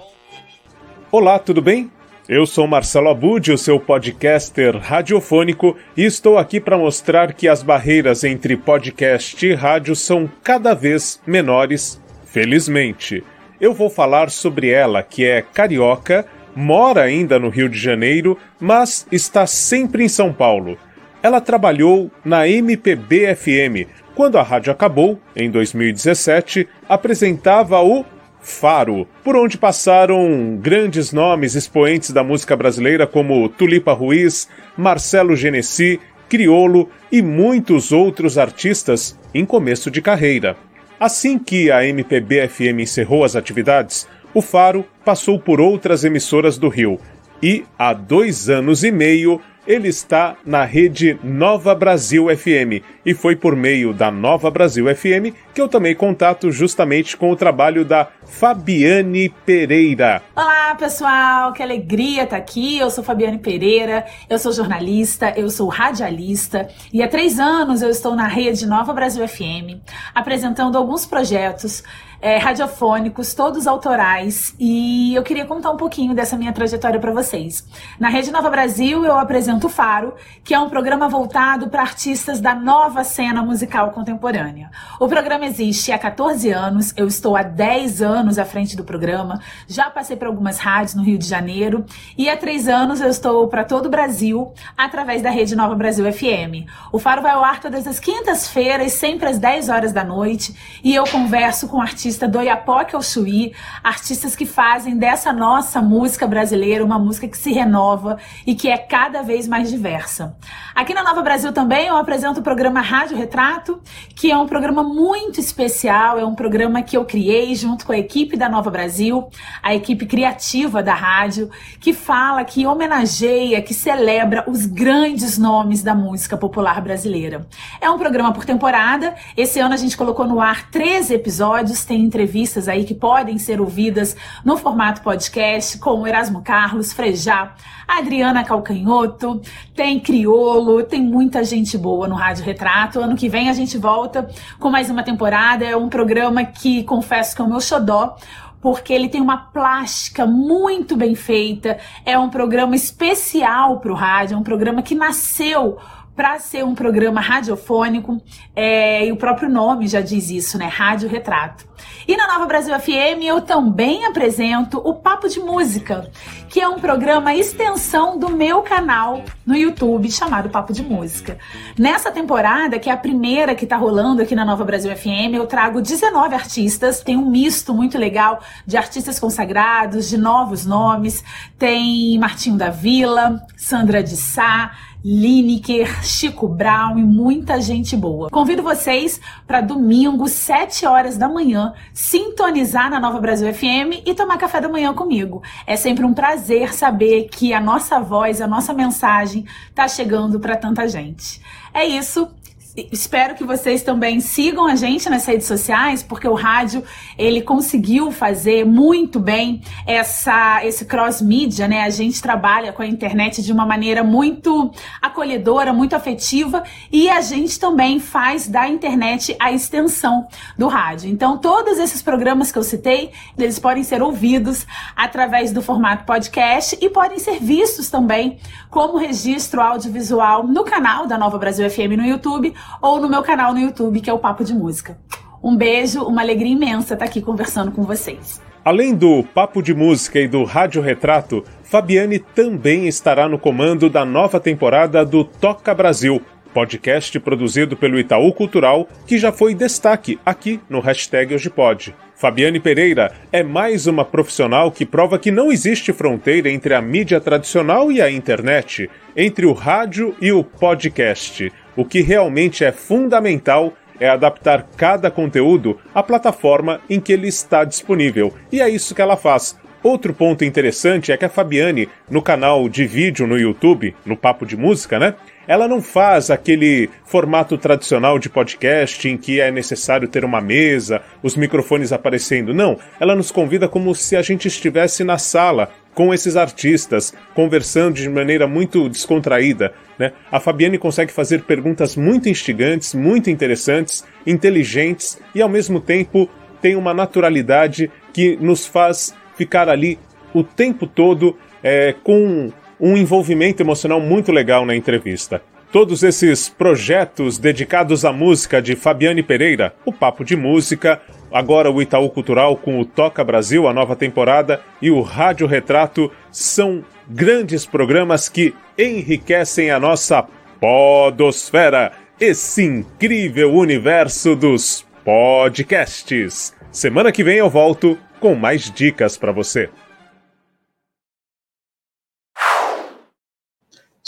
Olá, tudo bem? Eu sou Marcelo Abud, o seu podcaster radiofônico, e estou aqui para mostrar que as barreiras entre podcast e rádio são cada vez menores, felizmente. Eu vou falar sobre ela, que é carioca mora ainda no Rio de Janeiro, mas está sempre em São Paulo. Ela trabalhou na MPB-FM. Quando a rádio acabou, em 2017, apresentava o Faro, por onde passaram grandes nomes expoentes da música brasileira como Tulipa Ruiz, Marcelo Genesi, Criolo e muitos outros artistas em começo de carreira. Assim que a MPB-FM encerrou as atividades, o Faro passou por outras emissoras do Rio e, há dois anos e meio, ele está na rede Nova Brasil FM. E foi por meio da Nova Brasil FM que eu tomei contato justamente com o trabalho da Fabiane Pereira. Olá, pessoal, que alegria estar aqui. Eu sou Fabiane Pereira, eu sou jornalista, eu sou radialista e há três anos eu estou na rede Nova Brasil FM apresentando alguns projetos é, radiofônicos, todos autorais, e eu queria contar um pouquinho dessa minha trajetória para vocês. Na Rede Nova Brasil, eu apresento o Faro, que é um programa voltado para artistas da nova cena musical contemporânea. O programa existe há 14 anos, eu estou há 10 anos à frente do programa, já passei por algumas rádios no Rio de Janeiro, e há três anos eu estou para todo o Brasil através da Rede Nova Brasil FM. O Faro vai ao ar todas as quintas-feiras, sempre às 10 horas da noite, e eu converso com artistas artista do Iapoque ao Chuí, artistas que fazem dessa nossa música brasileira uma música que se renova e que é cada vez mais diversa. Aqui na Nova Brasil também eu apresento o programa Rádio Retrato, que é um programa muito especial, é um programa que eu criei junto com a equipe da Nova Brasil, a equipe criativa da rádio, que fala, que homenageia, que celebra os grandes nomes da música popular brasileira. É um programa por temporada, esse ano a gente colocou no ar 13 episódios, tem entrevistas aí que podem ser ouvidas no formato podcast com Erasmo Carlos, Frejá, Adriana Calcanhoto, tem Criolo, tem muita gente boa no Rádio Retrato. Ano que vem a gente volta com mais uma temporada. É um programa que confesso que é o meu xodó porque ele tem uma plástica muito bem feita. É um programa especial para o rádio, é um programa que nasceu para ser um programa radiofônico, é, e o próprio nome já diz isso, né? Rádio Retrato. E na Nova Brasil FM eu também apresento o Papo de Música, que é um programa extensão do meu canal no YouTube chamado Papo de Música. Nessa temporada, que é a primeira que tá rolando aqui na Nova Brasil FM, eu trago 19 artistas, tem um misto muito legal de artistas consagrados, de novos nomes, tem Martinho da Vila, Sandra de Sá, Lineker, Chico Brown e muita gente boa. Convido vocês para domingo, 7 horas da manhã, sintonizar na Nova Brasil FM e tomar café da manhã comigo. É sempre um prazer saber que a nossa voz, a nossa mensagem está chegando para tanta gente. É isso. Espero que vocês também sigam a gente nas redes sociais, porque o rádio ele conseguiu fazer muito bem essa esse cross mídia, né? A gente trabalha com a internet de uma maneira muito acolhedora, muito afetiva e a gente também faz da internet a extensão do rádio. Então, todos esses programas que eu citei, eles podem ser ouvidos através do formato podcast e podem ser vistos também como registro audiovisual no canal da Nova Brasil FM no YouTube ou no meu canal no YouTube, que é o Papo de Música. Um beijo, uma alegria imensa estar aqui conversando com vocês. Além do Papo de Música e do Rádio Retrato, Fabiane também estará no comando da nova temporada do Toca Brasil, podcast produzido pelo Itaú Cultural, que já foi destaque aqui no hashtag Hoje Pode. Fabiane Pereira é mais uma profissional que prova que não existe fronteira entre a mídia tradicional e a internet, entre o rádio e o podcast. O que realmente é fundamental é adaptar cada conteúdo à plataforma em que ele está disponível. E é isso que ela faz. Outro ponto interessante é que a Fabiane, no canal de vídeo no YouTube, no Papo de Música, né? Ela não faz aquele formato tradicional de podcast em que é necessário ter uma mesa, os microfones aparecendo. Não, ela nos convida como se a gente estivesse na sala com esses artistas, conversando de maneira muito descontraída. Né? A Fabiane consegue fazer perguntas muito instigantes, muito interessantes, inteligentes e ao mesmo tempo tem uma naturalidade que nos faz ficar ali o tempo todo é, com um envolvimento emocional muito legal na entrevista. Todos esses projetos dedicados à música de Fabiane Pereira, o Papo de Música, agora o Itaú Cultural com o Toca Brasil, a nova temporada, e o Rádio Retrato, são grandes programas que enriquecem a nossa podosfera, esse incrível universo dos podcasts. Semana que vem eu volto com mais dicas para você.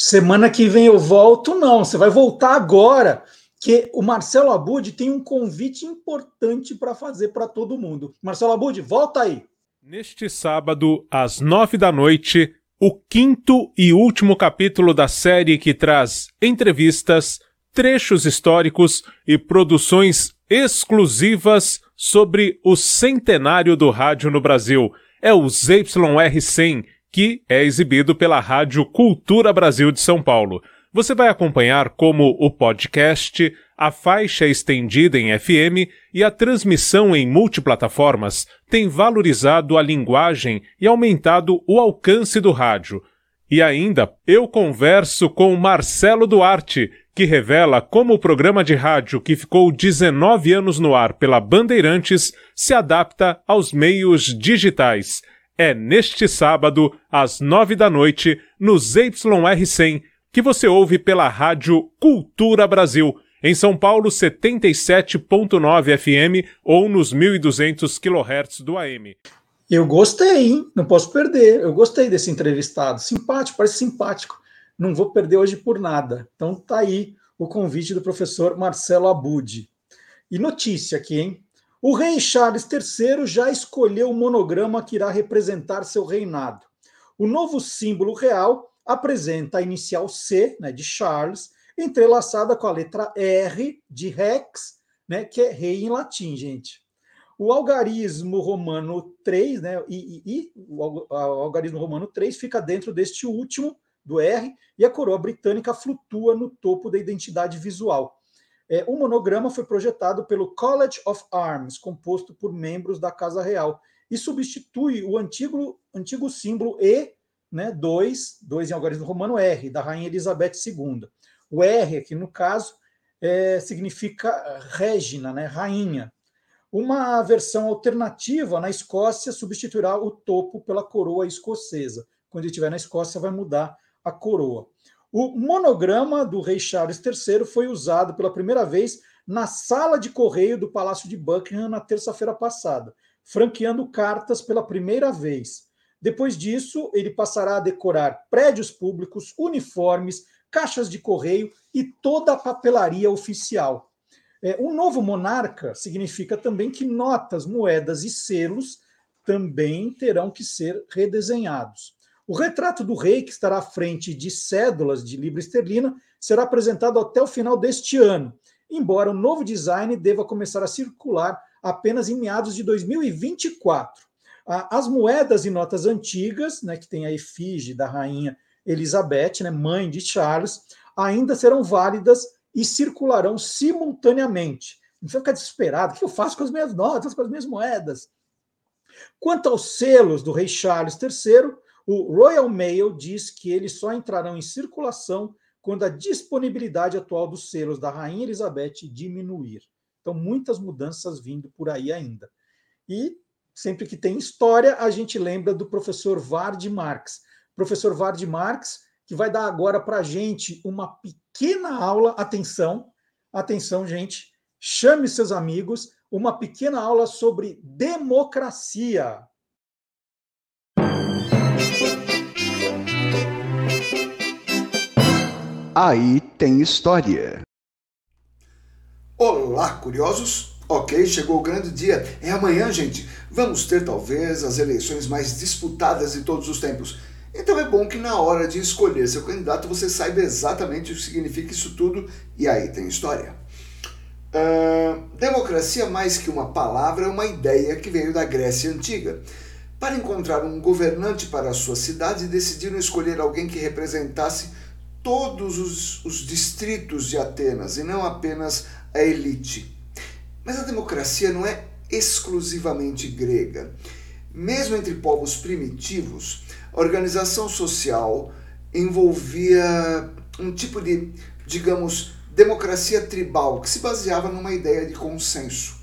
Semana que vem eu volto, não. Você vai voltar agora, que o Marcelo Abud tem um convite importante para fazer para todo mundo. Marcelo Abud, volta aí. Neste sábado, às nove da noite, o quinto e último capítulo da série que traz entrevistas, trechos históricos e produções exclusivas sobre o centenário do rádio no Brasil. É o ZYR100, que é exibido pela Rádio Cultura Brasil de São Paulo. Você vai acompanhar como o podcast, a faixa estendida em FM e a transmissão em multiplataformas têm valorizado a linguagem e aumentado o alcance do rádio. E ainda, eu converso com Marcelo Duarte, que revela como o programa de rádio que ficou 19 anos no ar pela Bandeirantes se adapta aos meios digitais. É neste sábado, às nove da noite, no ZYR100, que você ouve pela Rádio Cultura Brasil, em São Paulo 77.9 FM ou nos 1200 kHz do AM. Eu gostei, hein? Não posso perder. Eu gostei desse entrevistado. Simpático, parece simpático. Não vou perder hoje por nada. Então tá aí o convite do professor Marcelo Abud. E notícia aqui, hein? O rei Charles III já escolheu o monograma que irá representar seu reinado. O novo símbolo real apresenta a inicial C, né, de Charles, entrelaçada com a letra R de Rex, né, que é rei em latim, gente. O algarismo romano 3, né, e, e, e o algarismo romano 3 fica dentro deste último, do R, e a coroa britânica flutua no topo da identidade visual. É, o monograma foi projetado pelo College of Arms, composto por membros da Casa Real, e substitui o antigo, antigo símbolo E né, 2, 2 em algarismo romano, R, da Rainha Elizabeth II. O R, aqui no caso, é, significa Regina, né, rainha. Uma versão alternativa na Escócia substituirá o topo pela coroa escocesa. Quando ele estiver na Escócia, vai mudar a coroa. O monograma do rei Charles III foi usado pela primeira vez na sala de correio do Palácio de Buckingham na terça-feira passada, franqueando cartas pela primeira vez. Depois disso, ele passará a decorar prédios públicos, uniformes, caixas de correio e toda a papelaria oficial. É, um novo monarca significa também que notas, moedas e selos também terão que ser redesenhados. O retrato do rei, que estará à frente de cédulas de libra esterlina, será apresentado até o final deste ano, embora o novo design deva começar a circular apenas em meados de 2024. As moedas e notas antigas, né, que tem a efígie da rainha Elizabeth, né, mãe de Charles, ainda serão válidas e circularão simultaneamente. Não precisa ficar desesperado. O que eu faço com as minhas notas, com as minhas moedas? Quanto aos selos do rei Charles III, o Royal Mail diz que eles só entrarão em circulação quando a disponibilidade atual dos selos da Rainha Elizabeth diminuir. Então, muitas mudanças vindo por aí ainda. E sempre que tem história, a gente lembra do professor Vard Marx. Professor Vard Marx, que vai dar agora para a gente uma pequena aula. Atenção, atenção, gente. Chame seus amigos. Uma pequena aula sobre democracia. Aí tem história. Olá, curiosos! Ok, chegou o grande dia. É amanhã, gente. Vamos ter talvez as eleições mais disputadas de todos os tempos. Então é bom que na hora de escolher seu candidato você saiba exatamente o que significa isso tudo e aí tem história. Uh, democracia, mais que uma palavra, é uma ideia que veio da Grécia Antiga. Para encontrar um governante para a sua cidade, decidiram escolher alguém que representasse todos os, os distritos de Atenas e não apenas a elite. Mas a democracia não é exclusivamente grega. Mesmo entre povos primitivos, a organização social envolvia um tipo de, digamos, democracia tribal que se baseava numa ideia de consenso.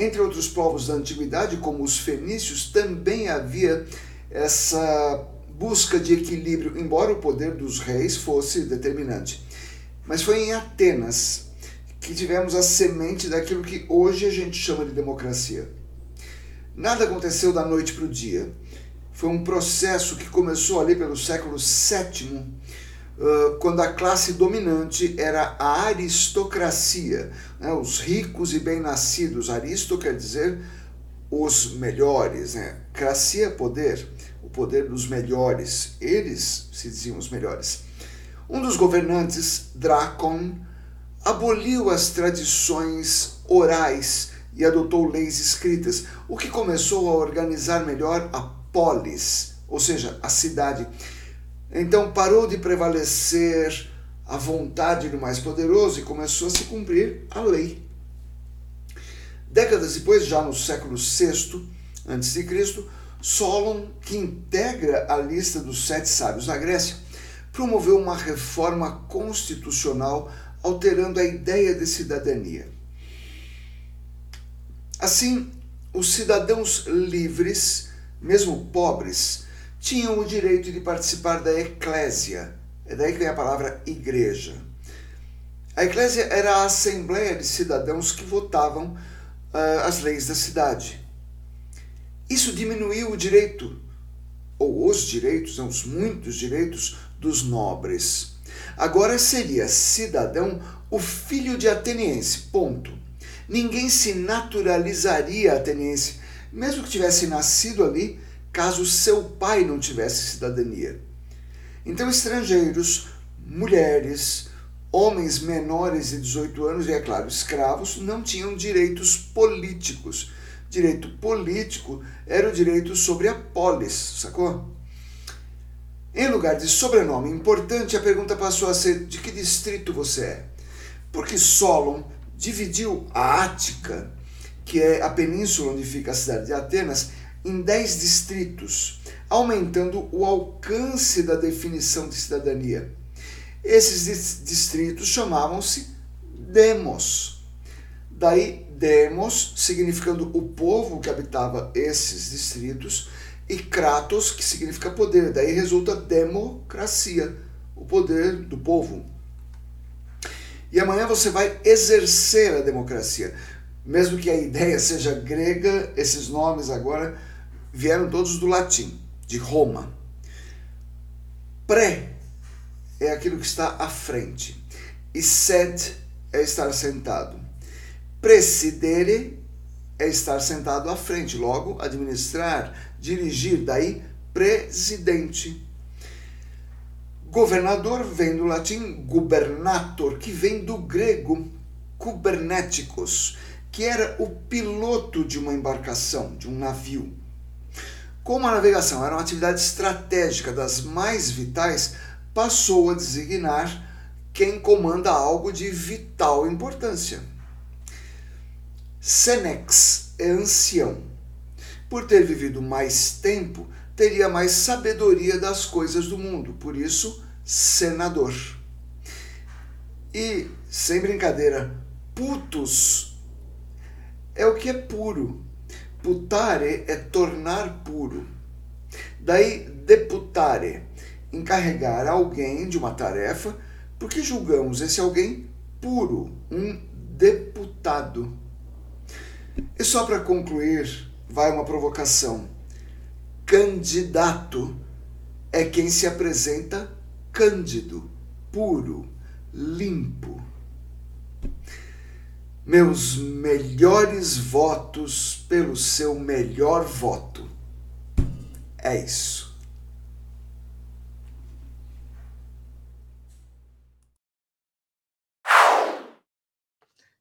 Entre outros povos da antiguidade, como os fenícios, também havia essa busca de equilíbrio, embora o poder dos reis fosse determinante. Mas foi em Atenas que tivemos a semente daquilo que hoje a gente chama de democracia. Nada aconteceu da noite para o dia. Foi um processo que começou ali pelo século VII, quando a classe dominante era a aristocracia, né? os ricos e bem-nascidos. Aristo quer dizer os melhores, né? Cracia poder, o poder dos melhores. Eles se diziam os melhores. Um dos governantes, Dracon, aboliu as tradições orais e adotou leis escritas, o que começou a organizar melhor a polis, ou seja, a cidade. Então parou de prevalecer a vontade do mais poderoso e começou a se cumprir a lei. Décadas depois, já no século VI a.C., Solon, que integra a lista dos sete sábios da Grécia, promoveu uma reforma constitucional alterando a ideia de cidadania. Assim, os cidadãos livres, mesmo pobres, tinham o direito de participar da eclésia. É daí que vem a palavra igreja. A eclésia era a assembleia de cidadãos que votavam uh, as leis da cidade. Isso diminuiu o direito, ou os direitos, não, os muitos direitos dos nobres. Agora seria cidadão o filho de ateniense, ponto. Ninguém se naturalizaria ateniense, mesmo que tivesse nascido ali, caso seu pai não tivesse cidadania. Então, estrangeiros, mulheres, homens menores de 18 anos e, é claro, escravos não tinham direitos políticos. Direito político era o direito sobre a polis, sacou? Em lugar de sobrenome importante, a pergunta passou a ser: de que distrito você é? Porque Solon dividiu a Ática, que é a península onde fica a cidade de Atenas, em dez distritos, aumentando o alcance da definição de cidadania. Esses distritos chamavam-se demos. Daí, demos, significando o povo que habitava esses distritos, e kratos, que significa poder. Daí resulta democracia, o poder do povo. E amanhã você vai exercer a democracia. Mesmo que a ideia seja grega, esses nomes agora vieram todos do latim, de Roma. Pré é aquilo que está à frente. E sed é estar sentado. Presidere é estar sentado à frente, logo administrar, dirigir, daí presidente. Governador vem do latim gubernator, que vem do grego kubernéticos, que era o piloto de uma embarcação, de um navio. Como a navegação era uma atividade estratégica das mais vitais, passou a designar quem comanda algo de vital importância. Senex é ancião. Por ter vivido mais tempo, teria mais sabedoria das coisas do mundo, por isso, senador. E, sem brincadeira, putus é o que é puro. Putare é tornar puro. Daí, deputare encarregar alguém de uma tarefa porque julgamos esse alguém puro, um deputado. E só para concluir, vai uma provocação. Candidato é quem se apresenta cândido, puro, limpo. Meus melhores votos pelo seu melhor voto. É isso.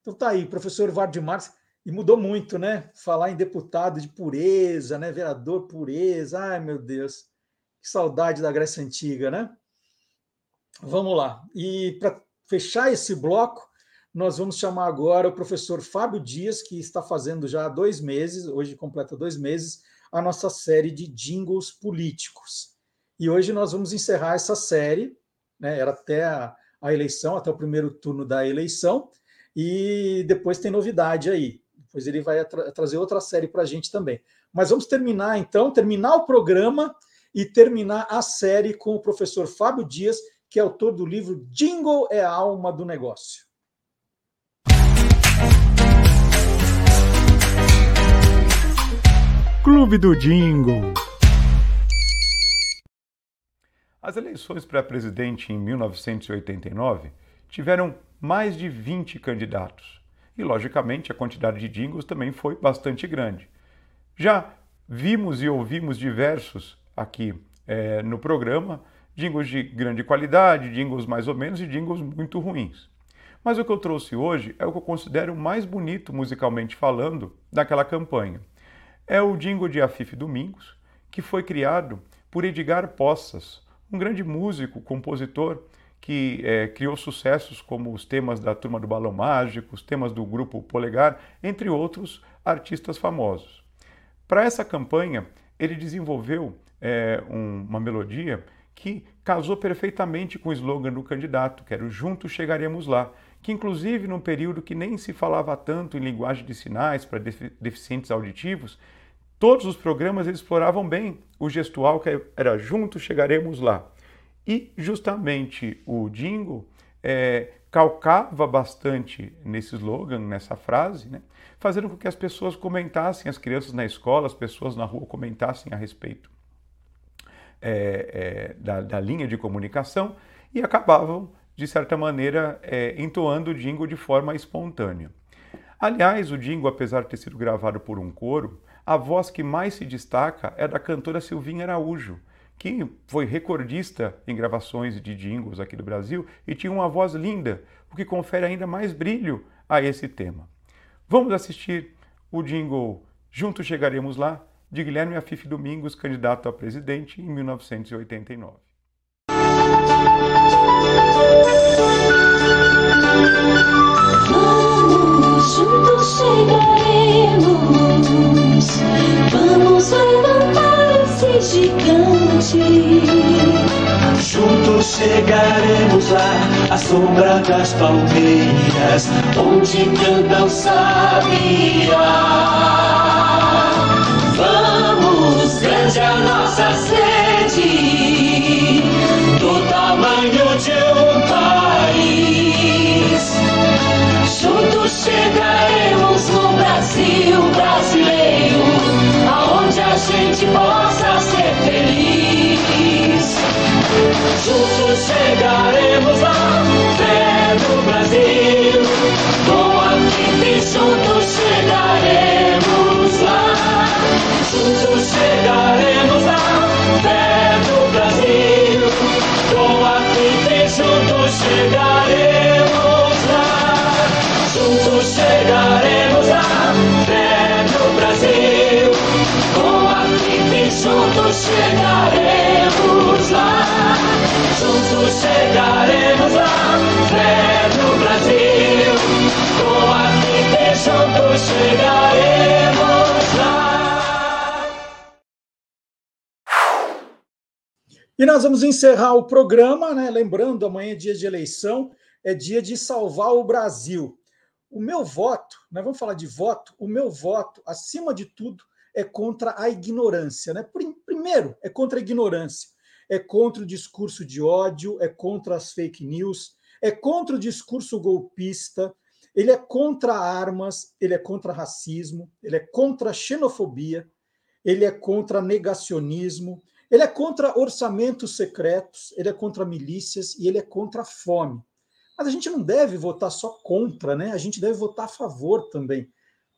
Então tá aí, professor Vard Marx, e mudou muito, né? Falar em deputado de pureza, né? Vereador pureza, ai meu Deus, que saudade da Grécia Antiga, né? Vamos lá. E para fechar esse bloco, nós vamos chamar agora o professor Fábio Dias, que está fazendo já há dois meses, hoje completa dois meses, a nossa série de jingles políticos. E hoje nós vamos encerrar essa série, né? Era até a, a eleição, até o primeiro turno da eleição, e depois tem novidade aí. Depois ele vai tra trazer outra série para a gente também. Mas vamos terminar então, terminar o programa e terminar a série com o professor Fábio Dias, que é autor do livro Jingle é a alma do negócio. Clube do Jingle. As eleições para presidente em 1989 tiveram mais de 20 candidatos. E, logicamente, a quantidade de jingles também foi bastante grande. Já vimos e ouvimos diversos aqui é, no programa, jingles de grande qualidade, jingles mais ou menos e jingles muito ruins. Mas o que eu trouxe hoje é o que eu considero mais bonito musicalmente falando daquela campanha. É o jingle de Afif Domingos, que foi criado por Edgar Poças, um grande músico, compositor que é, criou sucessos como os temas da Turma do Balão Mágico, os temas do grupo Polegar, entre outros artistas famosos. Para essa campanha, ele desenvolveu é, um, uma melodia que casou perfeitamente com o slogan do candidato, que era o Juntos Chegaremos Lá, que inclusive num período que nem se falava tanto em linguagem de sinais para deficientes auditivos, todos os programas exploravam bem o gestual que era Juntos Chegaremos Lá. E justamente o jingle é, calcava bastante nesse slogan, nessa frase, né? fazendo com que as pessoas comentassem, as crianças na escola, as pessoas na rua comentassem a respeito é, é, da, da, linha de comunicação e acabavam, de certa maneira, é, entoando o jingle de forma espontânea. Aliás, o jingle, apesar de ter sido gravado por um coro, a voz que mais se destaca é da cantora Silvinha Araújo, que foi recordista em gravações de jingles aqui do Brasil e tinha uma voz linda, o que confere ainda mais brilho a esse tema. Vamos assistir o jingle Juntos Chegaremos Lá, de Guilherme Afif Domingos, candidato a presidente em 1989. Vamos, juntos chegaremos, vamos levantar esse gigante. Juntos chegaremos lá, à sombra das palmeiras, onde canta o sabiá. Vamos, grande a nossa sede, do tamanho de um país. Juntos chegaremos no Brasil a gente possa ser feliz. Juntos chegaremos lá, fé do Brasil, chegaremos lá. Juntos chegaremos lá, fé do Brasil, com a vida juntos chegaremos lá. E nós vamos encerrar o programa, né? Lembrando, amanhã é dia de eleição, é dia de salvar o Brasil. O meu voto, né, vamos falar de voto, o meu voto, acima de tudo, é contra a ignorância. Né? Primeiro, é contra a ignorância, é contra o discurso de ódio, é contra as fake news, é contra o discurso golpista, ele é contra armas, ele é contra racismo, ele é contra xenofobia, ele é contra negacionismo, ele é contra orçamentos secretos, ele é contra milícias e ele é contra a fome. Mas a gente não deve votar só contra, né? A gente deve votar a favor também.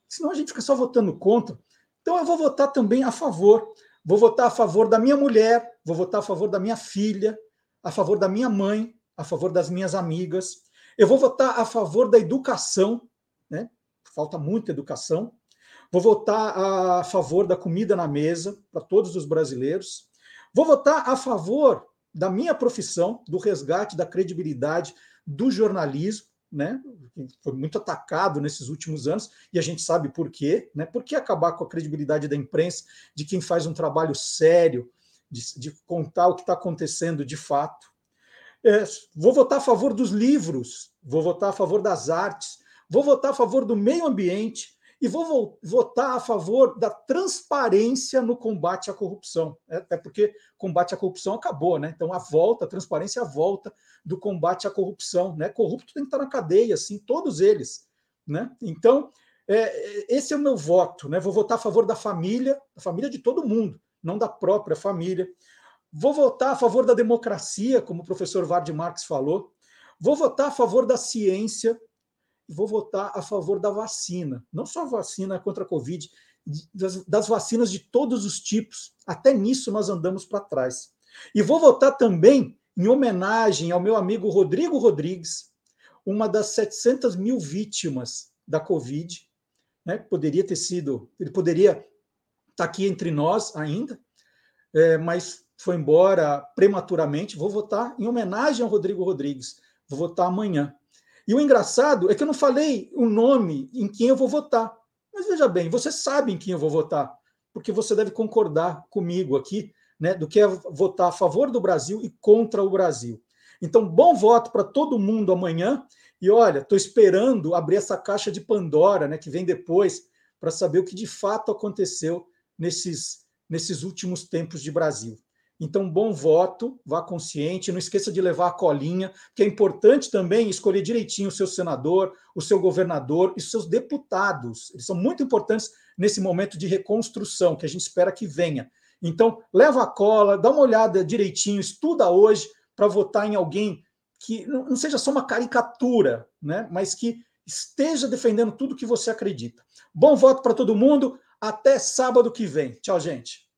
Senão a gente fica só votando contra. Então eu vou votar também a favor. Vou votar a favor da minha mulher, vou votar a favor da minha filha, a favor da minha mãe, a favor das minhas amigas. Eu vou votar a favor da educação, né? Falta muita educação. Vou votar a favor da comida na mesa para todos os brasileiros. Vou votar a favor da minha profissão, do resgate da credibilidade do jornalismo, né? Foi muito atacado nesses últimos anos e a gente sabe por quê, né? Por que acabar com a credibilidade da imprensa, de quem faz um trabalho sério, de, de contar o que está acontecendo de fato? É, vou votar a favor dos livros, vou votar a favor das artes, vou votar a favor do meio ambiente, e vou votar a favor da transparência no combate à corrupção. É, até porque combate à corrupção acabou, né? Então a volta, a transparência é a volta do combate à corrupção, né? Corrupto tem que estar na cadeia, assim, todos eles, né? Então é, esse é o meu voto, né? Vou votar a favor da família, da família de todo mundo, não da própria família. Vou votar a favor da democracia, como o professor Vard Marx falou. Vou votar a favor da ciência, vou votar a favor da vacina. Não só a vacina contra a Covid, das, das vacinas de todos os tipos. Até nisso nós andamos para trás. E vou votar também em homenagem ao meu amigo Rodrigo Rodrigues, uma das 700 mil vítimas da Covid, né? Poderia ter sido, ele poderia estar tá aqui entre nós ainda, é, mas foi embora prematuramente. Vou votar em homenagem ao Rodrigo Rodrigues. Vou votar amanhã. E o engraçado é que eu não falei o nome em quem eu vou votar. Mas veja bem, você sabe em quem eu vou votar, porque você deve concordar comigo aqui, né, do que é votar a favor do Brasil e contra o Brasil. Então, bom voto para todo mundo amanhã. E olha, estou esperando abrir essa caixa de Pandora, né, que vem depois, para saber o que de fato aconteceu nesses, nesses últimos tempos de Brasil. Então, bom voto, vá consciente, não esqueça de levar a colinha, que é importante também escolher direitinho o seu senador, o seu governador e os seus deputados. Eles são muito importantes nesse momento de reconstrução que a gente espera que venha. Então, leva a cola, dá uma olhada direitinho, estuda hoje para votar em alguém que não seja só uma caricatura, né, mas que esteja defendendo tudo que você acredita. Bom voto para todo mundo, até sábado que vem. Tchau, gente.